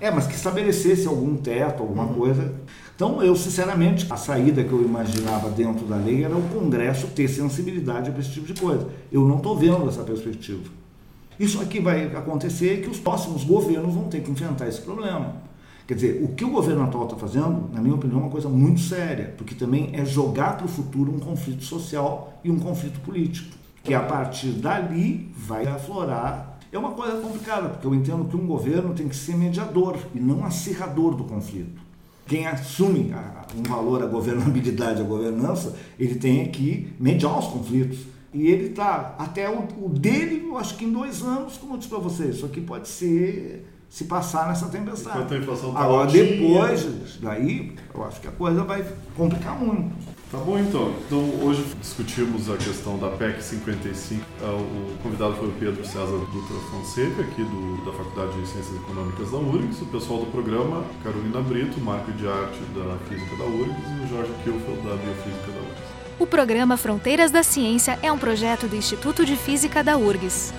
É, é, mas que estabelecesse algum teto, alguma Uhum. coisa. Então, eu, sinceramente, a saída que eu imaginava dentro da lei era o Congresso ter sensibilidade para esse tipo de coisa. Eu não estou vendo essa perspectiva. Isso aqui vai acontecer que os próximos governos vão ter que enfrentar esse problema. Quer dizer, o que o governo atual está fazendo, na minha opinião, é uma coisa muito séria, porque também é jogar para o futuro um conflito social e um conflito político, que a partir dali vai aflorar. É uma coisa complicada, porque eu entendo que um governo tem que ser mediador e não acirrador do conflito. Quem assume um valor à governabilidade, à governança, ele tem que mediar os conflitos. E ele está, até o, o dele, eu acho que em dois anos, como eu disse para vocês, isso aqui pode ser, se passar nessa tempestade. Enquanto a inflação tá Agora, altinha. depois daí, eu acho que a coisa vai complicar muito. Tá bom então. Então hoje discutimos a questão da PEC 55. Ah, O convidado foi o Pedro César Dutra Fonseca, aqui do, da Faculdade de Ciências Econômicas da URGS, o pessoal do programa, Carolina Brito, Marco de Arte da Física da URGS e o Jorge Kilfeld da Biofísica da URGS. O programa Fronteiras da Ciência é um projeto do Instituto de Física da URGS.